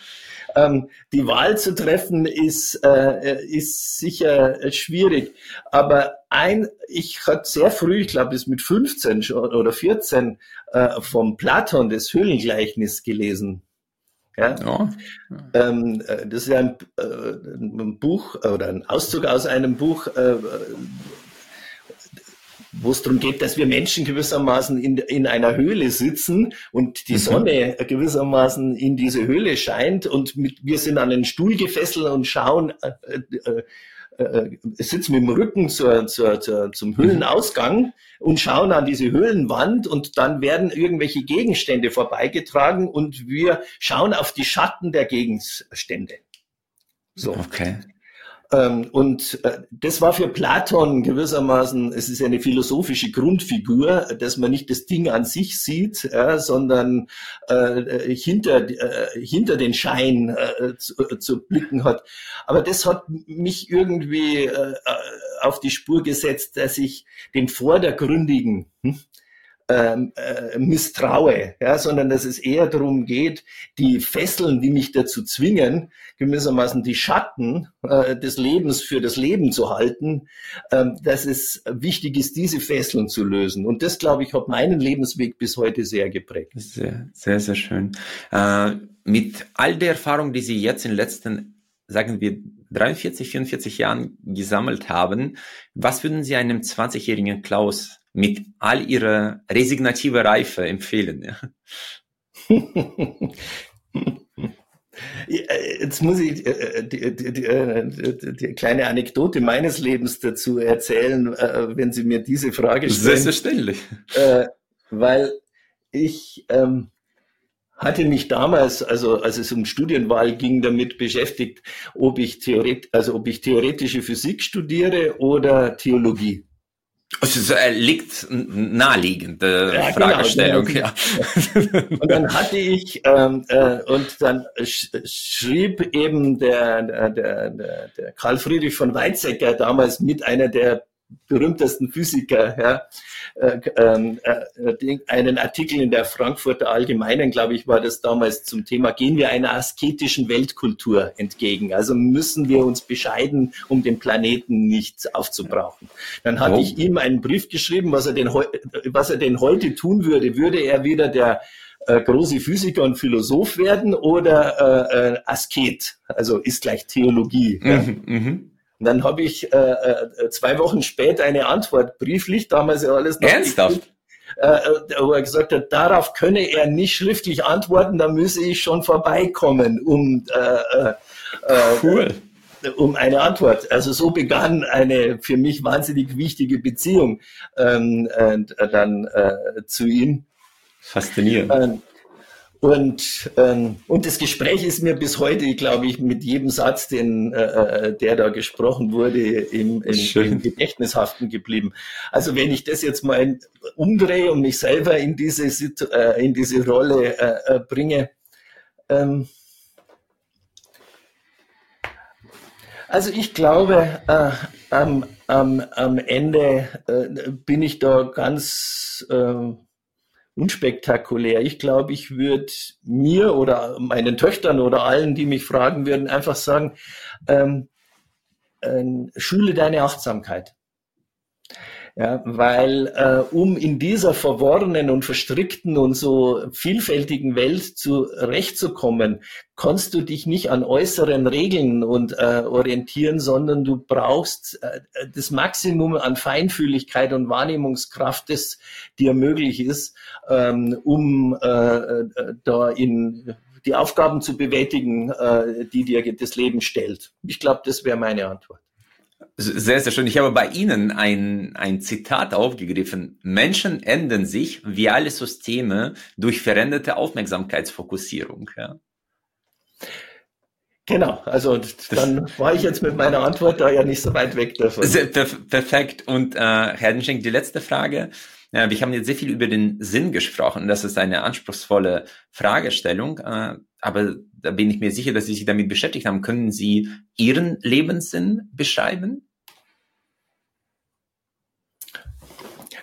Ähm, die Wahl zu treffen ist, äh, ist sicher schwierig. Aber ein, ich hatte sehr früh, ich glaube, bis mit 15 schon, oder 14, äh, vom Platon das Höhlengleichnis gelesen. Ja? ja. Ähm, äh, das ist ein, äh, ein, Buch oder ein Auszug aus einem Buch, äh, wo es darum geht, dass wir Menschen gewissermaßen in, in einer Höhle sitzen und die mhm. Sonne gewissermaßen in diese Höhle scheint und mit, wir sind an den Stuhl gefesselt und schauen, äh, äh, äh, sitzen mit dem Rücken zur, zur, zur, zum mhm. Höhlenausgang und schauen an diese Höhlenwand und dann werden irgendwelche Gegenstände vorbeigetragen und wir schauen auf die Schatten der Gegenstände. So. Okay. Ähm, und äh, das war für Platon gewissermaßen, es ist eine philosophische Grundfigur, dass man nicht das Ding an sich sieht, sondern äh, hinter, äh, hinter den Schein äh, zu, äh, zu, blicken hat. Aber das hat mich irgendwie äh, auf die Spur gesetzt, dass ich den vordergründigen hm, ähm, äh, misstraue, ja, sondern dass es eher darum geht, die Fesseln, die mich dazu zwingen, gewissermaßen die Schatten äh, des Lebens für das Leben zu halten, ähm, dass es wichtig ist, diese Fesseln zu lösen. Und das, glaube ich, hat meinen Lebensweg bis heute sehr geprägt. Sehr, sehr, sehr schön. Äh, mit all der Erfahrung, die Sie jetzt in den letzten, sagen wir, 43, 44 Jahren gesammelt haben, was würden Sie einem 20-jährigen Klaus mit all ihrer resignativer Reife empfehlen. Ja. Jetzt muss ich äh, äh, die, die, die, äh, die, kleine Anekdote meines Lebens dazu erzählen, wenn Sie mir diese Frage stellen. Selbstverständlich. Weil ich ähm, hatte mich damals, also als es um Studienwahl ging, damit beschäftigt, ob ich, Theoret also ob ich theoretische Physik studiere oder Theologie. Es äh, liegt naheliegend, äh, ja, genau, Fragestellung, genau, ja. Und dann hatte ich, ähm, äh, und dann sch schrieb eben der, der, der, der Karl Friedrich von Weizsäcker damals mit einer der berühmtesten Physiker, ja, äh, ähm, äh, einen Artikel in der Frankfurter Allgemeinen, glaube ich, war das damals zum Thema, gehen wir einer asketischen Weltkultur entgegen? Also müssen wir uns bescheiden, um den Planeten nicht aufzubrauchen. Dann hatte oh. ich ihm einen Brief geschrieben, was er denn, was er denn heute tun würde. Würde er wieder der äh, große Physiker und Philosoph werden oder äh, äh, Asket, also ist gleich Theologie. Mhm, ja. Und dann habe ich äh, äh, zwei Wochen später eine Antwort brieflich, damals ja alles noch Ernsthaft? Äh, äh, wo er gesagt hat, darauf könne er nicht schriftlich antworten, da müsse ich schon vorbeikommen, um äh, äh, äh cool um eine Antwort. Also so begann eine für mich wahnsinnig wichtige Beziehung ähm, äh, dann zu ihm. Faszinierend. Und, ähm, und das Gespräch ist mir bis heute, glaube ich, mit jedem Satz, den, äh, äh der da gesprochen wurde, im, im, im Gedächtnis haften geblieben. Also wenn ich das jetzt mal umdrehe und mich selber in diese, äh, in diese Rolle äh, äh, bringe, ähm, Also ich glaube, äh, am, am, am Ende äh, bin ich da ganz äh, unspektakulär. Ich glaube, ich würde mir oder meinen Töchtern oder allen, die mich fragen würden, einfach sagen, ähm, äh, schule deine Achtsamkeit. Ja, weil äh, um in dieser verworrenen und verstrickten und so vielfältigen Welt zurechtzukommen, kannst du dich nicht an äußeren Regeln und äh, orientieren, sondern du brauchst äh, das Maximum an Feinfühligkeit und Wahrnehmungskraft, das dir möglich ist, ähm, um äh, äh da in die Aufgaben zu bewältigen, äh, die dir das Leben stellt. Ich glaube, das wäre meine Antwort. Sehr, sehr schön. Ich habe bei Ihnen ein, ein Zitat aufgegriffen. Menschen ändern sich wie alle Systeme durch veränderte Aufmerksamkeitsfokussierung. Ja. Genau, also dann war ich jetzt mit meiner Antwort da ja nicht so weit weg davon. Perfekt. Und äh, Herr Denschenk, die letzte Frage. Ja, wir haben jetzt sehr viel über den Sinn gesprochen. Das ist eine anspruchsvolle Fragestellung. Äh, aber da bin ich mir sicher, dass Sie sich damit beschäftigt haben. Können Sie Ihren Lebenssinn beschreiben?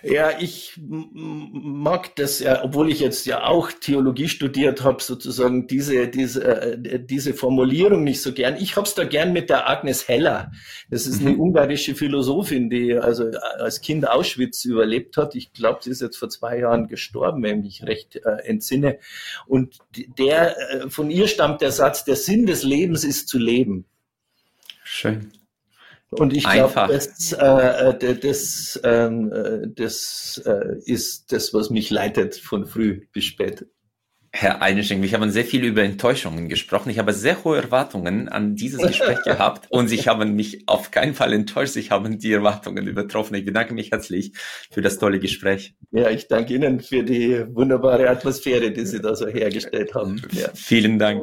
Ja, ich mag das ja, obwohl ich jetzt ja auch Theologie studiert habe, sozusagen diese, diese, äh, diese Formulierung nicht so gern. Ich hab's da gern mit der Agnes Heller. Das ist eine mhm. ungarische Philosophin, die also als Kind Auschwitz überlebt hat. Ich glaube, sie ist jetzt vor zwei Jahren gestorben, wenn ich mich recht äh, entsinne. Und der, äh, von ihr stammt der Satz, der Sinn des Lebens ist zu leben. Schön. Und ich glaube, das, äh, das, ähm, äh, das äh, ist das, was mich leitet von früh bis spät. Herr Eineschenk, ich habe sehr viel über Enttäuschungen gesprochen. Ich habe sehr hohe Erwartungen an dieses Gespräch gehabt und Sie haben mich auf keinen Fall enttäuscht. Ich habe die Erwartungen übertroffen. Ich bedanke mich herzlich für das tolle Gespräch. Ja, ich danke Ihnen für die wunderbare Atmosphäre, die Sie da so hergestellt haben. Ja. Vielen Dank.